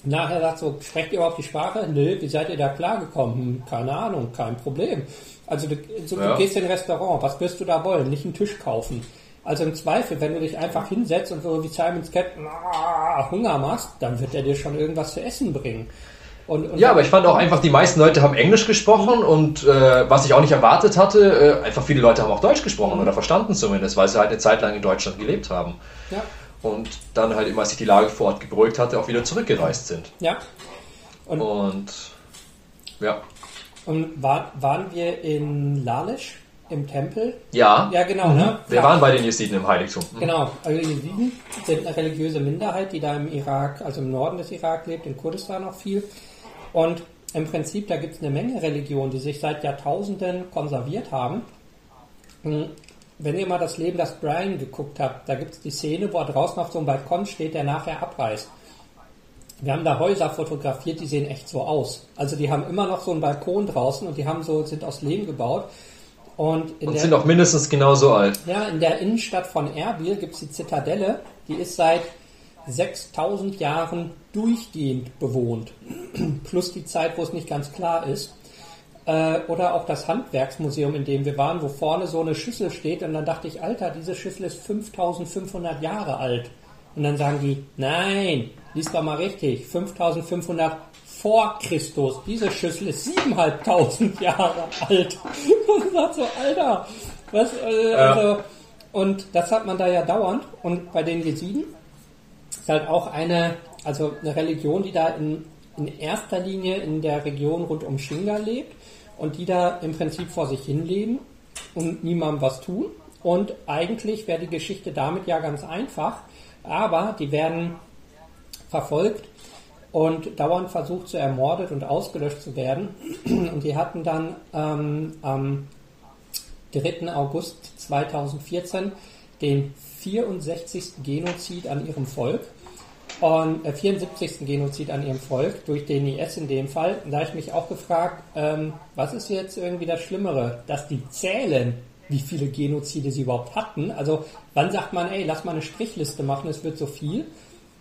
Nachher sagt so, sprecht ihr überhaupt die Sprache? Nö, wie seid ihr da klargekommen? Hm, keine Ahnung, kein Problem. Also du, so, Ja. du gehst in ein Restaurant, was wirst du da wollen? Nicht einen Tisch kaufen. Also im Zweifel, wenn du dich einfach hinsetzt und so wie Simon's Cat ah, Hunger machst, dann wird er dir schon irgendwas zu essen bringen. Und, und Ja, aber ich fand auch einfach, die meisten Leute haben Englisch gesprochen und äh, was ich auch nicht erwartet hatte, äh, einfach viele Leute haben auch Deutsch gesprochen oder verstanden zumindest, weil sie halt eine Zeit lang in Deutschland gelebt haben. ja, Und dann halt immer, als sich die Lage vor Ort gebeugt hatte, auch wieder zurückgereist sind. ja. Und, Und ja. Und war, waren wir in Lalisch im Tempel? Ja, Ja, genau, ne? wir Ja. waren bei den Jesiden im Heiligtum. Mhm. Genau, also die Jesiden sind eine religiöse Minderheit, die da im Irak, also im Norden des Irak lebt, in Kurdistan noch viel. Und im Prinzip, da gibt es eine Menge Religionen, die sich seit Jahrtausenden konserviert haben. Hm, Wenn ihr mal das Leben des Brian geguckt habt, da gibt es die Szene, wo er draußen auf so einem Balkon steht, der nachher abreißt. Wir haben da Häuser fotografiert, die sehen echt so aus. Also die haben immer noch so einen Balkon draußen und die haben so, sind aus Lehm gebaut. Und, und der, sind auch mindestens genauso alt. Ja, in der Innenstadt von Erbil gibt es die Zitadelle, die ist seit 6000 Jahren durchgehend bewohnt. <clears throat> Plus die Zeit, wo es nicht ganz klar ist. Äh, oder auch das Handwerksmuseum, in dem wir waren, wo vorne so eine Schüssel steht. Und dann dachte ich, Alter, diese Schüssel ist 5500 Jahre alt. Und dann sagen die, nein, liest doch mal richtig, 5500 vor Christus. Diese Schüssel ist 7.500 Jahre alt. <laughs> Und sagt so, Alter, was, äh, ja. also, und das hat man da ja dauernd. Und bei den Jesiden ist halt auch eine, also eine Religion, die da in, in erster Linie in der Region rund um Shinga lebt und die da im Prinzip vor sich hin leben und niemandem was tun. Und eigentlich wäre die Geschichte damit ja ganz einfach, aber die werden verfolgt und dauernd versucht zu ermordet und ausgelöscht zu werden. <clears throat> Und die hatten dann ähm, am 3. August 2014 den 64. Genozid an ihrem Volk und äh, 74. Genozid an ihrem Volk durch den IS in dem Fall. da habe ich mich auch gefragt, ähm, was ist jetzt irgendwie das Schlimmere, dass die zählen, wie viele Genozide sie überhaupt hatten. Also wann sagt man, ey, lass mal eine Strichliste machen, es wird so viel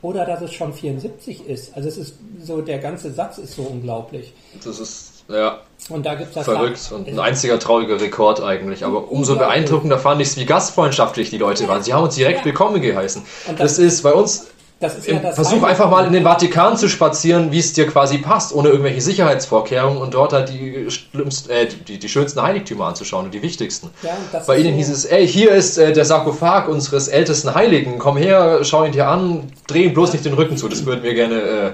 oder dass es schon 74 ist. Also es ist so, der ganze Satz ist so unglaublich. Das ist, ja. Und da gibt's das Verrückt und ein einziger trauriger Rekord eigentlich. Aber umso beeindruckender fand ich es, wie gastfreundschaftlich die Leute waren. Sie haben uns direkt ja. willkommen geheißen. Das, das, ist bei uns das ist ja das Versuch einfach mal in den Vatikan zu spazieren, wie es dir quasi passt, ohne irgendwelche Sicherheitsvorkehrungen und dort halt die, schlimmsten, äh, die, die schönsten Heiligtümer anzuschauen und die wichtigsten. Ja, Bei ihnen so. hieß es, ey, hier ist äh, der Sarkophag unseres ältesten Heiligen, komm her, schau ihn dir an, dreh ihm bloß nicht den Rücken zu, das würden wir gerne, äh,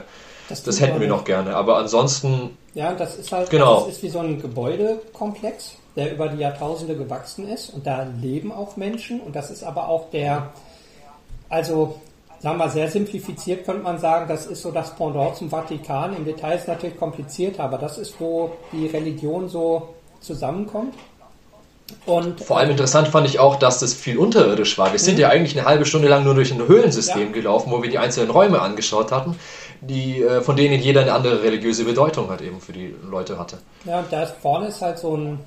das, das hätten wir noch gerne, aber ansonsten... Ja, das ist halt, genau. das ist wie so ein Gebäudekomplex, der über die Jahrtausende gewachsen ist. Und da leben auch Menschen. Und das ist aber auch der, also sagen wir sehr simplifiziert könnte man sagen, das ist so das Pendant zum Vatikan. Im Detail ist es natürlich komplizierter, aber das ist, wo die Religion so zusammenkommt. Und, Vor allem interessant fand ich auch, dass das viel unterirdisch war. Wir sind mhm. ja eigentlich eine halbe Stunde lang nur durch ein Höhlensystem ja. gelaufen, wo wir die einzelnen Räume angeschaut hatten, die, äh, von denen jeder eine andere religiöse Bedeutung hat eben für die Leute hatte. Ja, und da vorne ist halt so ein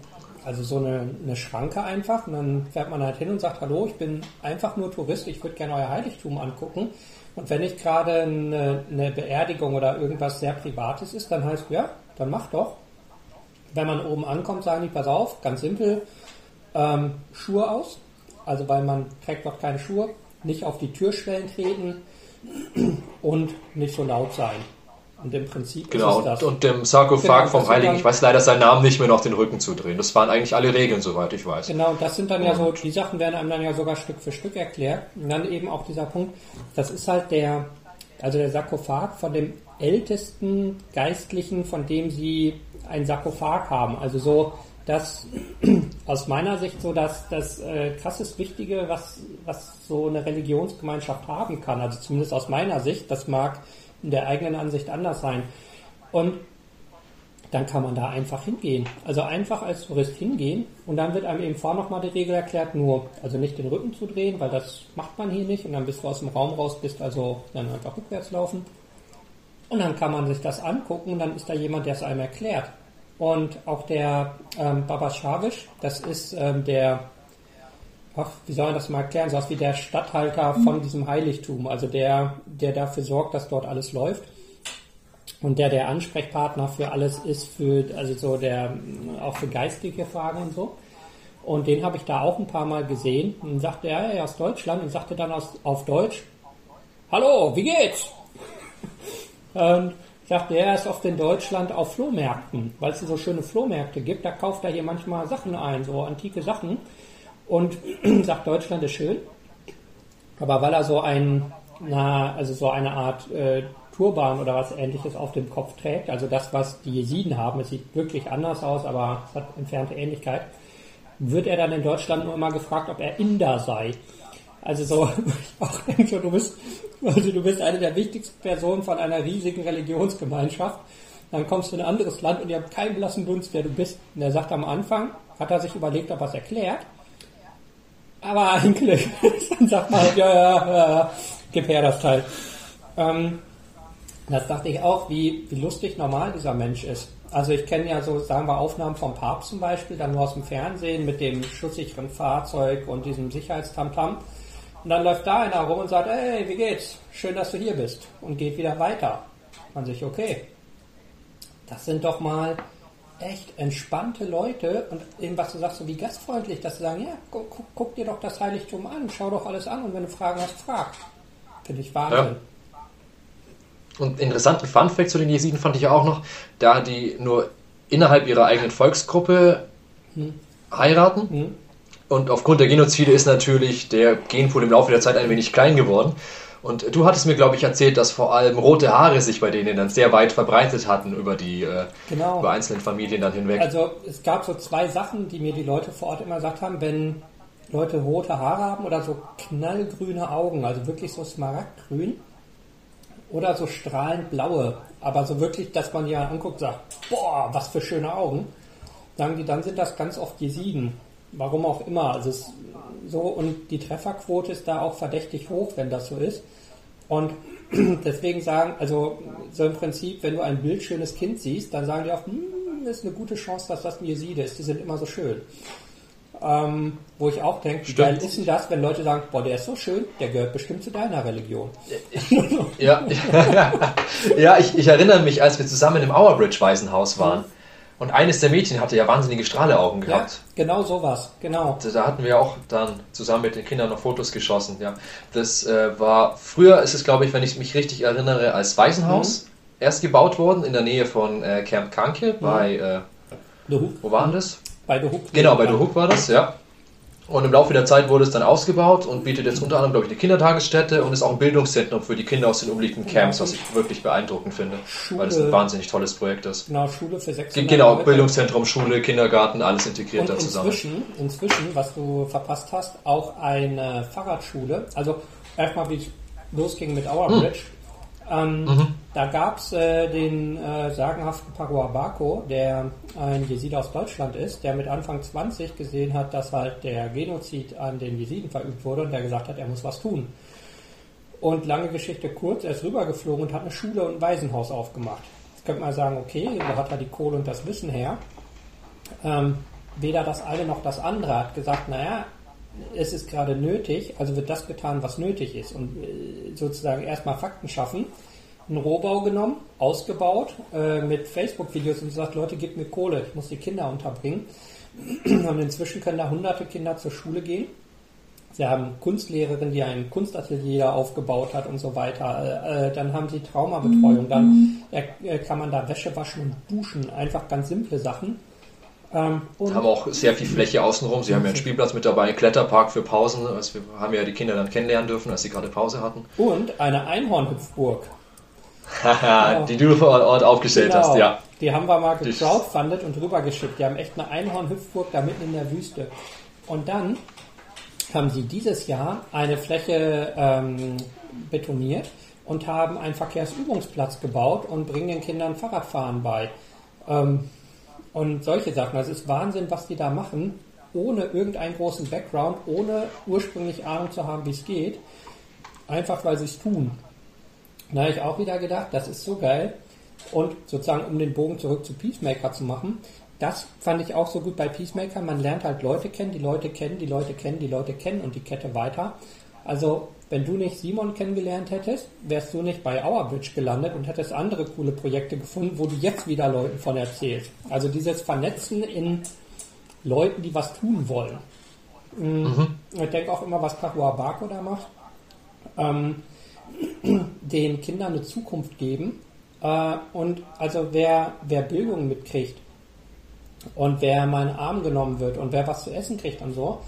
also so eine, eine Schranke einfach und dann fährt man halt hin und sagt, hallo, ich bin einfach nur Tourist, ich würde gerne euer Heiligtum angucken. Und wenn nicht gerade eine, eine Beerdigung oder irgendwas sehr Privates ist, dann heißt, ja, dann mach doch. Wenn man oben ankommt, sagen die, pass auf, ganz simpel, ähm, Schuhe aus, also weil man trägt dort keine Schuhe, nicht auf die Türschwellen treten und nicht so laut sein. Und im Prinzip genau, ist es das. Und dem Sarkophag genau, vom Heiligen, ich weiß leider seinen Namen nicht mehr, noch den Rücken zu drehen. Das waren eigentlich alle Regeln, soweit ich weiß. Genau, das sind dann und ja so, die Sachen werden einem dann ja sogar Stück für Stück erklärt. Und dann eben auch dieser Punkt, das ist halt der, also der Sarkophag von dem ältesten Geistlichen, von dem sie ein Sarkophag haben. Also so, das <clears throat> aus meiner Sicht so das, das äh, krassest Wichtige, was, was so eine Religionsgemeinschaft haben kann. Also zumindest aus meiner Sicht, das mag der eigenen Ansicht anders sein. Und dann kann man da einfach hingehen. Also einfach als Tourist hingehen und dann wird einem eben vorher nochmal die Regel erklärt, nur, also nicht den Rücken zu drehen, weil das macht man hier nicht und dann bist du aus dem Raum raus, bist also dann einfach rückwärts laufen. Und dann kann man sich das angucken und dann ist da jemand, der es einem erklärt. Und auch der ähm, Baba Shavish, das ist ähm, der ach, wie soll man das mal erklären, so was wie der Stadthalter von diesem Heiligtum, also der, der dafür sorgt, dass dort alles läuft. Und der der Ansprechpartner für alles ist, für, also so der, auch für geistige Fragen und so. Und den habe ich da auch ein paar Mal gesehen. Und sagte er, er ist aus Deutschland. Und sagte dann aus, auf Deutsch, Hallo, wie geht's? <laughs> und ich dachte, er ist oft in Deutschland auf Flohmärkten, weil es so schöne Flohmärkte gibt, da kauft er hier manchmal Sachen ein, so antike Sachen und <clears throat> sagt, Deutschland ist schön. Aber weil er so ein, na, also so eine Art äh, Turban oder was ähnliches auf dem Kopf trägt, also das, was die Jesiden haben, es sieht wirklich anders aus, aber es hat entfernte Ähnlichkeit, wird er dann in Deutschland nur immer gefragt, ob er Inder sei. Also so, <laughs> ich denke, du bist, also du bist eine der wichtigsten Personen von einer riesigen Religionsgemeinschaft. Dann kommst du in ein anderes Land und ihr habt keinen blassen Dunst, wer du bist. Und er sagt am Anfang, hat er sich überlegt, ob er es erklärt. Aber eigentlich, <laughs> dann sagt man halt, ja, ja, ja, gib her das Teil. Ähm, Das dachte ich auch, wie, wie lustig normal dieser Mensch ist. Also ich kenne ja so, sagen wir, Aufnahmen vom Papst zum Beispiel, dann nur aus dem Fernsehen mit dem schusssicheren Fahrzeug und diesem Sicherheitstamtam. Und dann läuft da einer rum und sagt, hey, wie geht's? Schön, dass du hier bist. Und geht wieder weiter. Man sich, okay. Das sind doch mal echt entspannte Leute und eben was du sagst, so wie gastfreundlich, dass sie sagen, ja, guck, guck, guck dir doch das Heiligtum an, schau doch alles an und wenn du Fragen hast, frag. Finde ich Wahnsinn. Ja. Und interessanten Funfact zu den Jesiden fand ich auch noch, da die nur innerhalb ihrer eigenen Volksgruppe hm. heiraten. Hm. Und aufgrund der Genozide ist natürlich der Genpool im Laufe der Zeit ein wenig klein geworden. Und du hattest mir, glaube ich, erzählt, dass vor allem rote Haare sich bei denen dann sehr weit verbreitet hatten über die äh, genau. über einzelnen Familien dann hinweg. Also es gab so zwei Sachen, die mir die Leute vor Ort immer gesagt haben, wenn Leute rote Haare haben oder so knallgrüne Augen, also wirklich so smaragdgrün, oder so strahlend blaue, aber so wirklich, dass man ja anguckt sagt, boah, was für schöne Augen, sagen die, dann sind das ganz oft Jesiden. Warum auch immer. Also es so und die Trefferquote ist da auch verdächtig hoch, wenn das so ist. Und <clears throat> deswegen sagen, also so im Prinzip, wenn du ein bildschönes Kind siehst, dann sagen die auch, hm, ist eine gute Chance, dass das ein Jeside ist. Die sind immer so schön. Ähm, wo ich auch denke, wie ist denn das, wenn Leute sagen, boah, der ist so schön, der gehört bestimmt zu deiner Religion. ja, <laughs> ja ich, ich, erinnere mich, als wir zusammen im Auerbridge Waisenhaus waren. Mhm. Und eines der Mädchen hatte ja wahnsinnige Strahleaugen gehabt. Ja, genau sowas, genau. Da hatten wir auch dann zusammen mit den Kindern noch Fotos geschossen, ja. Das äh, war, früher ist es, glaube ich, wenn ich mich richtig erinnere, als Waisenhaus mhm. erst gebaut worden, in der Nähe von äh, Camp Kanke mhm. bei, äh, wo waren das? Bei The Hook. Genau, bei The Hook war das, ja. Und im Laufe der Zeit wurde es dann ausgebaut und bietet jetzt unter anderem, glaube ich, eine Kindertagesstätte und ist auch ein Bildungszentrum für die Kinder aus den umliegenden Camps, was ich wirklich beeindruckend finde, Schule, weil es ein wahnsinnig tolles Projekt ist. Genau, Schule für sechs Genau, Bildungszentrum, Schule, Kindergarten, alles integriert und da zusammen. Inzwischen, inzwischen, was du verpasst hast, auch eine Fahrradschule. Also erstmal, wie es losging mit Our hm. Ähm, mhm. Da gab es äh, den äh, sagenhaften Parua Bako, der ein Jesid aus Deutschland ist, der mit Anfang 20 gesehen hat, dass halt der Genozid an den Jesiden verübt wurde und der gesagt hat, er muss was tun. Und lange Geschichte kurz, er ist rübergeflogen und hat eine Schule und ein Waisenhaus aufgemacht. Jetzt könnte man sagen, okay, wo hat er die Kohle und das Wissen her? Ähm, weder das eine noch das andere hat gesagt, naja, es ist gerade nötig, also wird das getan, was nötig ist. Und äh, sozusagen erstmal Fakten schaffen, einen Rohbau genommen, ausgebaut, äh, mit Facebook-Videos und gesagt, Leute, gebt mir Kohle, ich muss die Kinder unterbringen. <clears throat> Und inzwischen können da hunderte Kinder zur Schule gehen. Sie haben Kunstlehrerin, die ein Kunstatelier aufgebaut hat und so weiter. Äh, dann haben sie Traumabetreuung. Dann äh, kann man da Wäsche waschen und duschen. Einfach ganz simple Sachen. Ähm, haben auch sehr viel Fläche außenrum. Sie haben ja einen Spielplatz mit dabei, einen Kletterpark für Pausen. Also wir haben ja die Kinder dann kennenlernen dürfen, als sie gerade Pause hatten. Und eine Einhornhüpfburg. Haha, <laughs> die du vor Ort aufgestellt genau. hast, ja. Die haben wir mal gecrowdfundet und rübergeschickt. Die haben echt eine Einhornhüpfburg da mitten in der Wüste. Und dann haben sie dieses Jahr eine Fläche ähm, betoniert und haben einen Verkehrsübungsplatz gebaut und bringen den Kindern Fahrradfahren bei. Ähm, und solche Sachen. Das ist Wahnsinn, was die da machen, ohne irgendeinen großen Background, ohne ursprünglich Ahnung zu haben, wie es geht. Einfach weil sie es tun. Da habe ich auch wieder gedacht, das ist so geil. Und sozusagen, um den Bogen zurück zu Peacemaker zu machen, das fand ich auch so gut bei Peacemaker. Man lernt halt Leute kennen, die Leute kennen, die Leute kennen, die Leute kennen und die Kette weiter. Also wenn du nicht Simon kennengelernt hättest, wärst du nicht bei Auerbridge gelandet und hättest andere coole Projekte gefunden, wo du jetzt wieder Leuten von erzählst. Also dieses Vernetzen in Leuten, die was tun wollen. Mm, mhm. Ich denke auch immer, was Pahua Bako da macht. Ähm, <clears throat> den Kindern eine Zukunft geben. Äh, und also wer, wer Bildung mitkriegt und wer mal in den Arm genommen wird und wer was zu essen kriegt und so,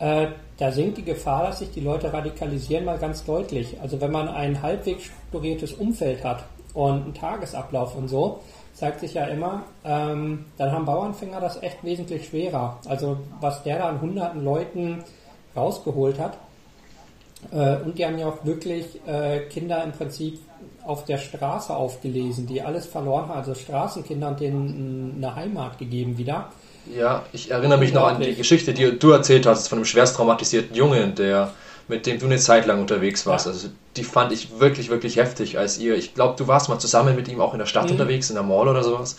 äh, da sinkt die Gefahr, dass sich die Leute radikalisieren, mal ganz deutlich. Also wenn man ein halbwegs strukturiertes Umfeld hat und einen Tagesablauf und so, zeigt sich ja immer, ähm, dann haben Bauernfänger das echt wesentlich schwerer. Also was der da an hunderten Leuten rausgeholt hat. Äh, und die haben ja auch wirklich äh, Kinder im Prinzip auf der Straße aufgelesen, die alles verloren haben, also Straßenkinder und denen eine Heimat gegeben wieder. Ja, ich erinnere mich noch an die Geschichte, die du erzählt hast von einem schwerst traumatisierten Jungen, der mit dem du eine Zeit lang unterwegs warst. Ja. Also die fand ich wirklich, wirklich heftig, als ihr, ich glaube, du warst mal zusammen mit ihm auch in der Stadt mhm. unterwegs, in der Mall oder sowas.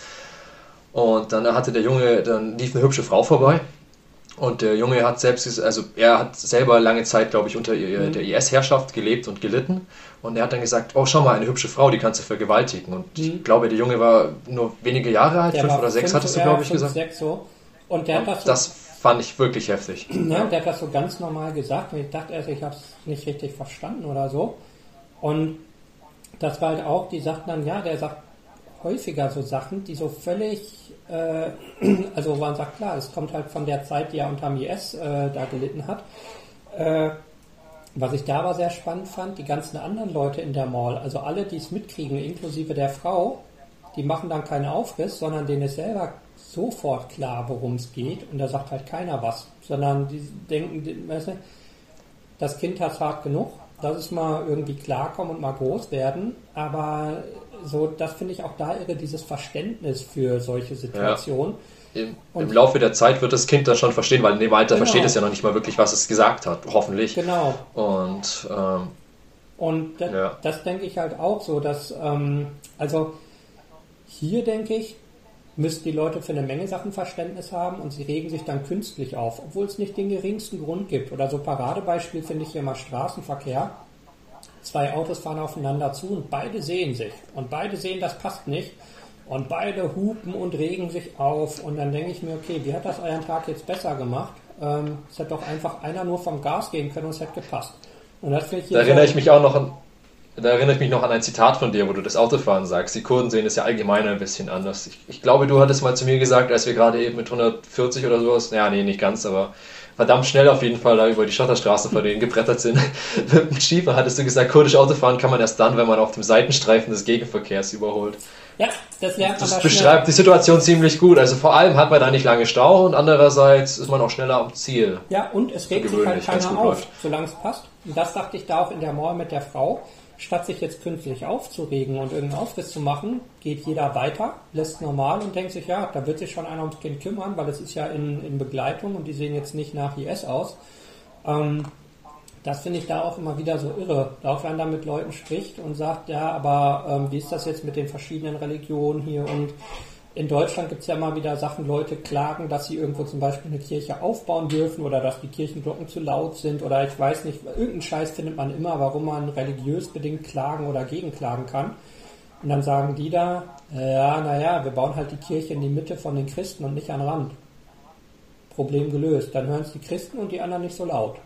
Und dann hatte der Junge, dann lief eine hübsche Frau vorbei. Und der Junge hat selbst, also er hat selber lange Zeit, glaube ich, unter mhm. der IS-Herrschaft gelebt und gelitten. Und er hat dann gesagt, oh, schau mal, eine hübsche Frau, die kannst du vergewaltigen. Und mhm. ich glaube, der Junge war nur wenige Jahre alt, der fünf oder sechs, fünf, hattest du, glaube ich, fünf, gesagt. Sechs so. Und der und hat das, so, das fand ich wirklich heftig. <clears throat> Ja, der hat das so ganz normal gesagt und ich dachte erst, ich habe es nicht richtig verstanden oder so. Und das war halt auch, die sagten dann, ja, der sagt häufiger so Sachen, die so völlig, äh, <clears throat> also man sagt, klar, es kommt halt von der Zeit, die er unter dem IS äh, da gelitten hat. Äh, was ich da aber sehr spannend fand, die ganzen anderen Leute in der Mall, also alle, die es mitkriegen, inklusive der Frau, die machen dann keinen Aufriss, sondern denen ist selber sofort klar, worum es geht und da sagt halt keiner was, sondern die denken, weißt du, das Kind hat hart genug, lass es mal irgendwie klarkommen und mal groß werden, aber so, das finde ich auch da irre, dieses Verständnis für solche Situationen. Ja. Im, Im, Laufe der Zeit wird das Kind das schon verstehen, weil in dem Alter genau. versteht es ja noch nicht mal wirklich, was es gesagt hat, hoffentlich. Genau. Und, ähm, und das, ja. das denke ich halt auch so, dass, ähm, also hier denke ich, müssten die Leute für eine Menge Sachen Verständnis haben und sie regen sich dann künstlich auf, obwohl es nicht den geringsten Grund gibt. Oder so Paradebeispiel finde ich hier mal Straßenverkehr. Zwei Autos fahren aufeinander zu und beide sehen sich. Und beide sehen, das passt nicht. Und beide hupen und regen sich auf. Und dann denke ich mir, okay, wie hat das euren Tag jetzt besser gemacht? Ähm, es hätte doch einfach einer nur vom Gas gehen können und es hätte gepasst. Und das ich Da erinnere ich mich auch noch an, da erinnere ich mich noch an ein Zitat von dir, wo du das Autofahren sagst. Die Kurden sehen es ja allgemein ein bisschen anders. Ich, ich, glaube, du hattest mal zu mir gesagt, als wir gerade eben mit 140 oder sowas, ja, nee, nicht ganz, aber verdammt schnell auf jeden Fall da über die Schotterstraßen vor denen gebrettert sind. <laughs> mit dem Schiefer hattest du gesagt, kurdisch Autofahren kann man erst dann, wenn man auf dem Seitenstreifen des Gegenverkehrs überholt. Ja, das lernt man Das beschreibt schnell. die Situation ziemlich gut. Also vor allem hat man da nicht lange Stau und andererseits ist man auch schneller am Ziel. Ja, und es regt sich halt keiner auf, solange es passt. Und das dachte ich da auch in der Mall mit der Frau statt sich jetzt künstlich aufzuregen und irgendeinen Aufriss zu machen, geht jeder weiter, lässt normal und denkt sich, ja, da wird sich schon einer ums Kind kümmern, weil es ist ja in, in Begleitung und die sehen jetzt nicht nach IS aus. Ähm, das finde ich da auch immer wieder so irre. Auch wenn man da mit Leuten spricht und sagt, ja, aber ähm, wie ist das jetzt mit den verschiedenen Religionen hier und in Deutschland gibt es ja immer wieder Sachen, Leute klagen, dass sie irgendwo zum Beispiel eine Kirche aufbauen dürfen oder dass die Kirchenglocken zu laut sind oder ich weiß nicht, irgendeinen Scheiß findet man immer, warum man religiös bedingt klagen oder gegenklagen kann. Und dann sagen die da, ja, naja, wir bauen halt die Kirche in die Mitte von den Christen und nicht an Rand. Problem gelöst. Dann hören es die Christen und die anderen nicht so laut.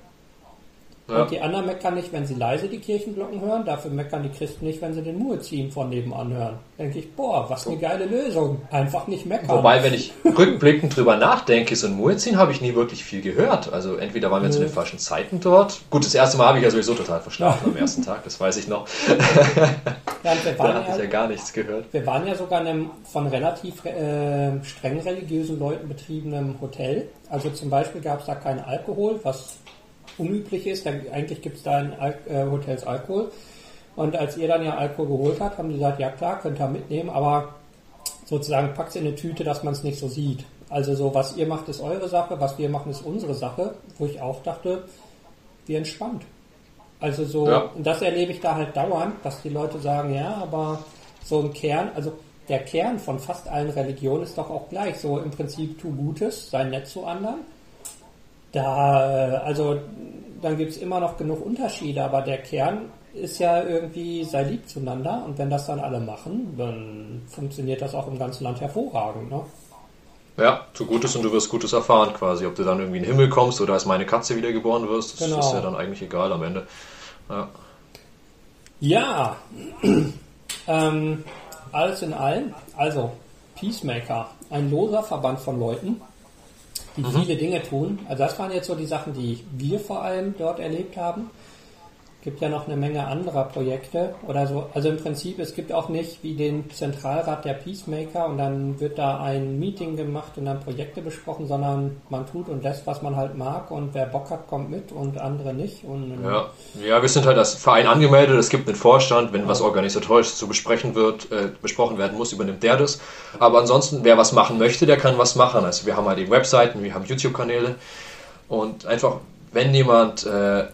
Ja. Und die anderen meckern nicht, wenn sie leise die Kirchenglocken hören, dafür meckern die Christen nicht, wenn sie den Muezzin von nebenan hören. Denke ich, boah, was eine geile Lösung. Einfach nicht meckern. Wobei, wenn ich rückblickend drüber nachdenke, so ein Muezzin habe ich nie wirklich viel gehört. Also entweder waren wir zu den falschen Zeiten dort. Gut, das erste Mal habe ich ja sowieso total verschlafen am ersten Tag, das weiß ich noch. <laughs> Ja, da hatte ich ja gar nichts gehört. Wir waren ja sogar in einem von relativ äh, streng religiösen Leuten betriebenem Hotel. Also zum Beispiel gab es da keinen Alkohol, was unüblich ist. Dann, eigentlich gibt es da in Al äh, Hotels Alkohol. Und als ihr dann ja Alkohol geholt habt, haben die gesagt, ja klar, könnt ihr mitnehmen, aber sozusagen packt es in eine Tüte, dass man es nicht so sieht. Also so, was ihr macht, ist eure Sache, was wir machen, ist unsere Sache, wo ich auch dachte, wie entspannt. Also so, ja. und das erlebe ich da halt dauernd, dass die Leute sagen, ja, aber so ein Kern, also der Kern von fast allen Religionen ist doch auch gleich. So im Prinzip tu Gutes, sei nett zu anderen da, äh, also dann gibt es immer noch genug Unterschiede, aber der Kern ist ja irgendwie, sei lieb zueinander und wenn das dann alle machen, dann funktioniert das auch im ganzen Land hervorragend. Ne? Ja, tu Gutes und du wirst Gutes erfahren quasi. Ob du dann irgendwie in den Himmel kommst oder als meine Katze wiedergeboren wirst, das genau. ist ja dann eigentlich egal am Ende. Ja, ja. <clears throat> ähm, alles in allem, also Peacemaker, ein loser Verband von Leuten, die mhm. viele Dinge tun. Also das waren jetzt so die Sachen, die wir vor allem dort erlebt haben gibt ja noch eine Menge anderer Projekte oder so. Also im Prinzip, es gibt auch nicht wie den Zentralrat der Peacemaker und dann wird da ein Meeting gemacht und dann Projekte besprochen, sondern man tut und lässt, was man halt mag und wer Bock hat, kommt mit und andere nicht. Und, ja. ja, wir sind halt als Verein angemeldet, es gibt einen Vorstand, wenn ja. was organisatorisch zu besprechen wird, äh, besprochen werden muss, übernimmt der das. Aber ansonsten, wer was machen möchte, der kann was machen. Also wir haben halt die Webseiten, wir haben YouTube-Kanäle und einfach, wenn jemand äh,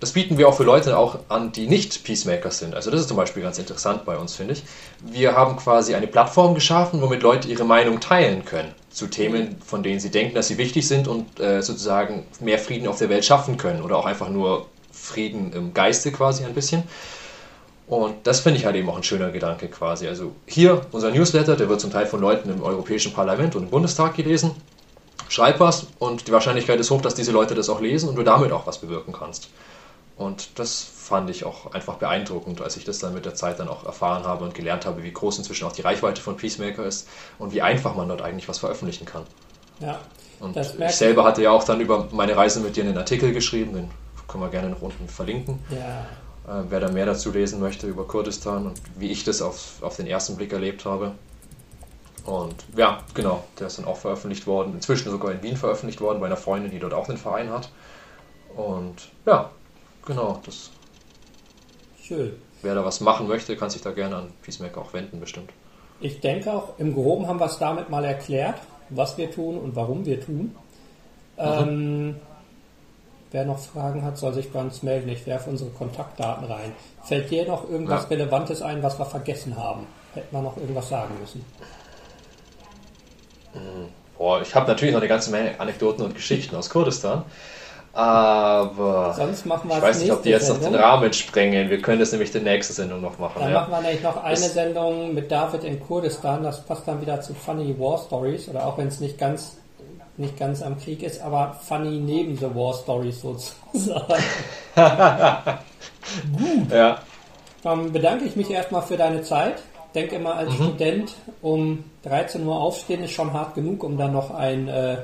das bieten wir auch für Leute auch an, die nicht Peacemakers sind. Also das ist zum Beispiel ganz interessant bei uns, finde ich. Wir haben quasi eine Plattform geschaffen, womit Leute ihre Meinung teilen können zu Themen, von denen sie denken, dass sie wichtig sind und äh, sozusagen mehr Frieden auf der Welt schaffen können oder auch einfach nur Frieden im Geiste quasi ein bisschen. Und das finde ich halt eben auch ein schöner Gedanke quasi. Also hier unser Newsletter, der wird zum Teil von Leuten im Europäischen Parlament und im Bundestag gelesen. Schreib was und die Wahrscheinlichkeit ist hoch, dass diese Leute das auch lesen und du damit auch was bewirken kannst. Und das fand ich auch einfach beeindruckend, als ich das dann mit der Zeit dann auch erfahren habe und gelernt habe, wie groß inzwischen auch die Reichweite von Peacemaker ist und wie einfach man dort eigentlich was veröffentlichen kann. Ja. Und ich selber hatte ja auch dann über meine Reise mit dir einen Artikel geschrieben, den können wir gerne noch unten verlinken. Ja. Äh, wer da mehr dazu lesen möchte über Kurdistan und wie ich das auf, auf den ersten Blick erlebt habe. Und ja, genau, der ist dann auch veröffentlicht worden, inzwischen sogar in Wien veröffentlicht worden, bei einer Freundin, die dort auch einen Verein hat. Und ja, Genau, das. Schön. Wer da was machen möchte, kann sich da gerne an Peacemaker auch wenden, bestimmt. Ich denke auch, im Groben haben wir es damit mal erklärt, was wir tun und warum wir tun. Mhm. Ähm, wer noch Fragen hat, soll sich bei uns melden. Ich werfe unsere Kontaktdaten rein. Fällt dir noch irgendwas ja. Relevantes ein, was wir vergessen haben? Hätten wir noch irgendwas sagen müssen? Mhm. Boah, ich habe natürlich noch eine ganze Menge Anekdoten und Geschichten aus Kurdistan. Aber Sonst machen wir ich weiß nicht, ob die jetzt Sendung. noch den Rahmen sprengen. Wir können das nämlich die nächste Sendung noch machen. Dann ja. machen wir nämlich noch eine das Sendung mit David in Kurdistan. Das passt dann wieder zu Funny War Stories. Oder auch wenn es nicht ganz, nicht ganz am Krieg ist, aber funny neben the War Stories sozusagen. <laughs> Gut. Ja. Dann bedanke ich mich erstmal für deine Zeit. Denke immer als mhm. Student um 13 Uhr aufstehen ist schon hart genug, um dann noch ein äh,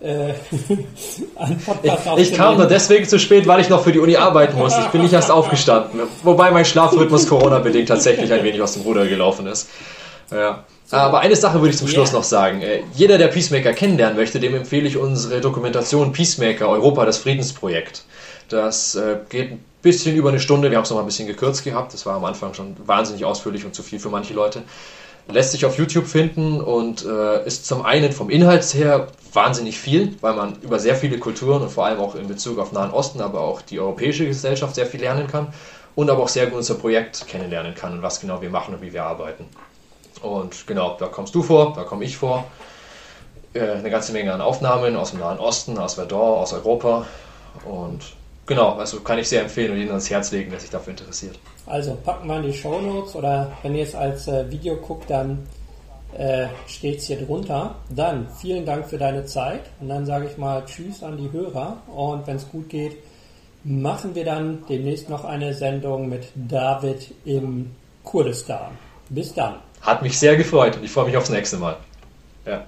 äh, <laughs> ich, ich kam nur deswegen zu spät, weil ich noch für die Uni arbeiten muss. Ich bin nicht erst aufgestanden. Wobei mein Schlafrhythmus Corona-bedingt tatsächlich ein wenig aus dem Ruder gelaufen ist. Ja. Aber eine Sache würde ich zum Schluss yeah. noch sagen. Äh, jeder, der Peacemaker kennenlernen möchte, dem empfehle ich unsere Dokumentation Peacemaker Europa, das Friedensprojekt. Das äh, geht ein bisschen über eine Stunde. Wir haben es noch mal ein bisschen gekürzt gehabt. Das war am Anfang schon wahnsinnig ausführlich und zu viel für manche Leute lässt sich auf YouTube finden und äh, ist zum einen vom Inhalt her wahnsinnig viel, weil man über sehr viele Kulturen und vor allem auch in Bezug auf Nahen Osten, aber auch die europäische Gesellschaft sehr viel lernen kann und aber auch sehr gut unser Projekt kennenlernen kann und was genau wir machen und wie wir arbeiten. Und genau, da kommst du vor, da komme ich vor. Äh, eine ganze Menge an Aufnahmen aus dem Nahen Osten, aus Verdun, aus Europa und Genau, also kann ich sehr empfehlen und Ihnen ans Herz legen, wer sich dafür interessiert. Also packen wir in die Show Notes oder wenn ihr es als äh, Video guckt, dann äh, steht es hier drunter. Dann vielen Dank für deine Zeit und dann sage ich mal Tschüss an die Hörer und wenn es gut geht, machen wir dann demnächst noch eine Sendung mit David im Kurdistan. Bis dann. Hat mich sehr gefreut und ich freue mich aufs nächste Mal. Ja.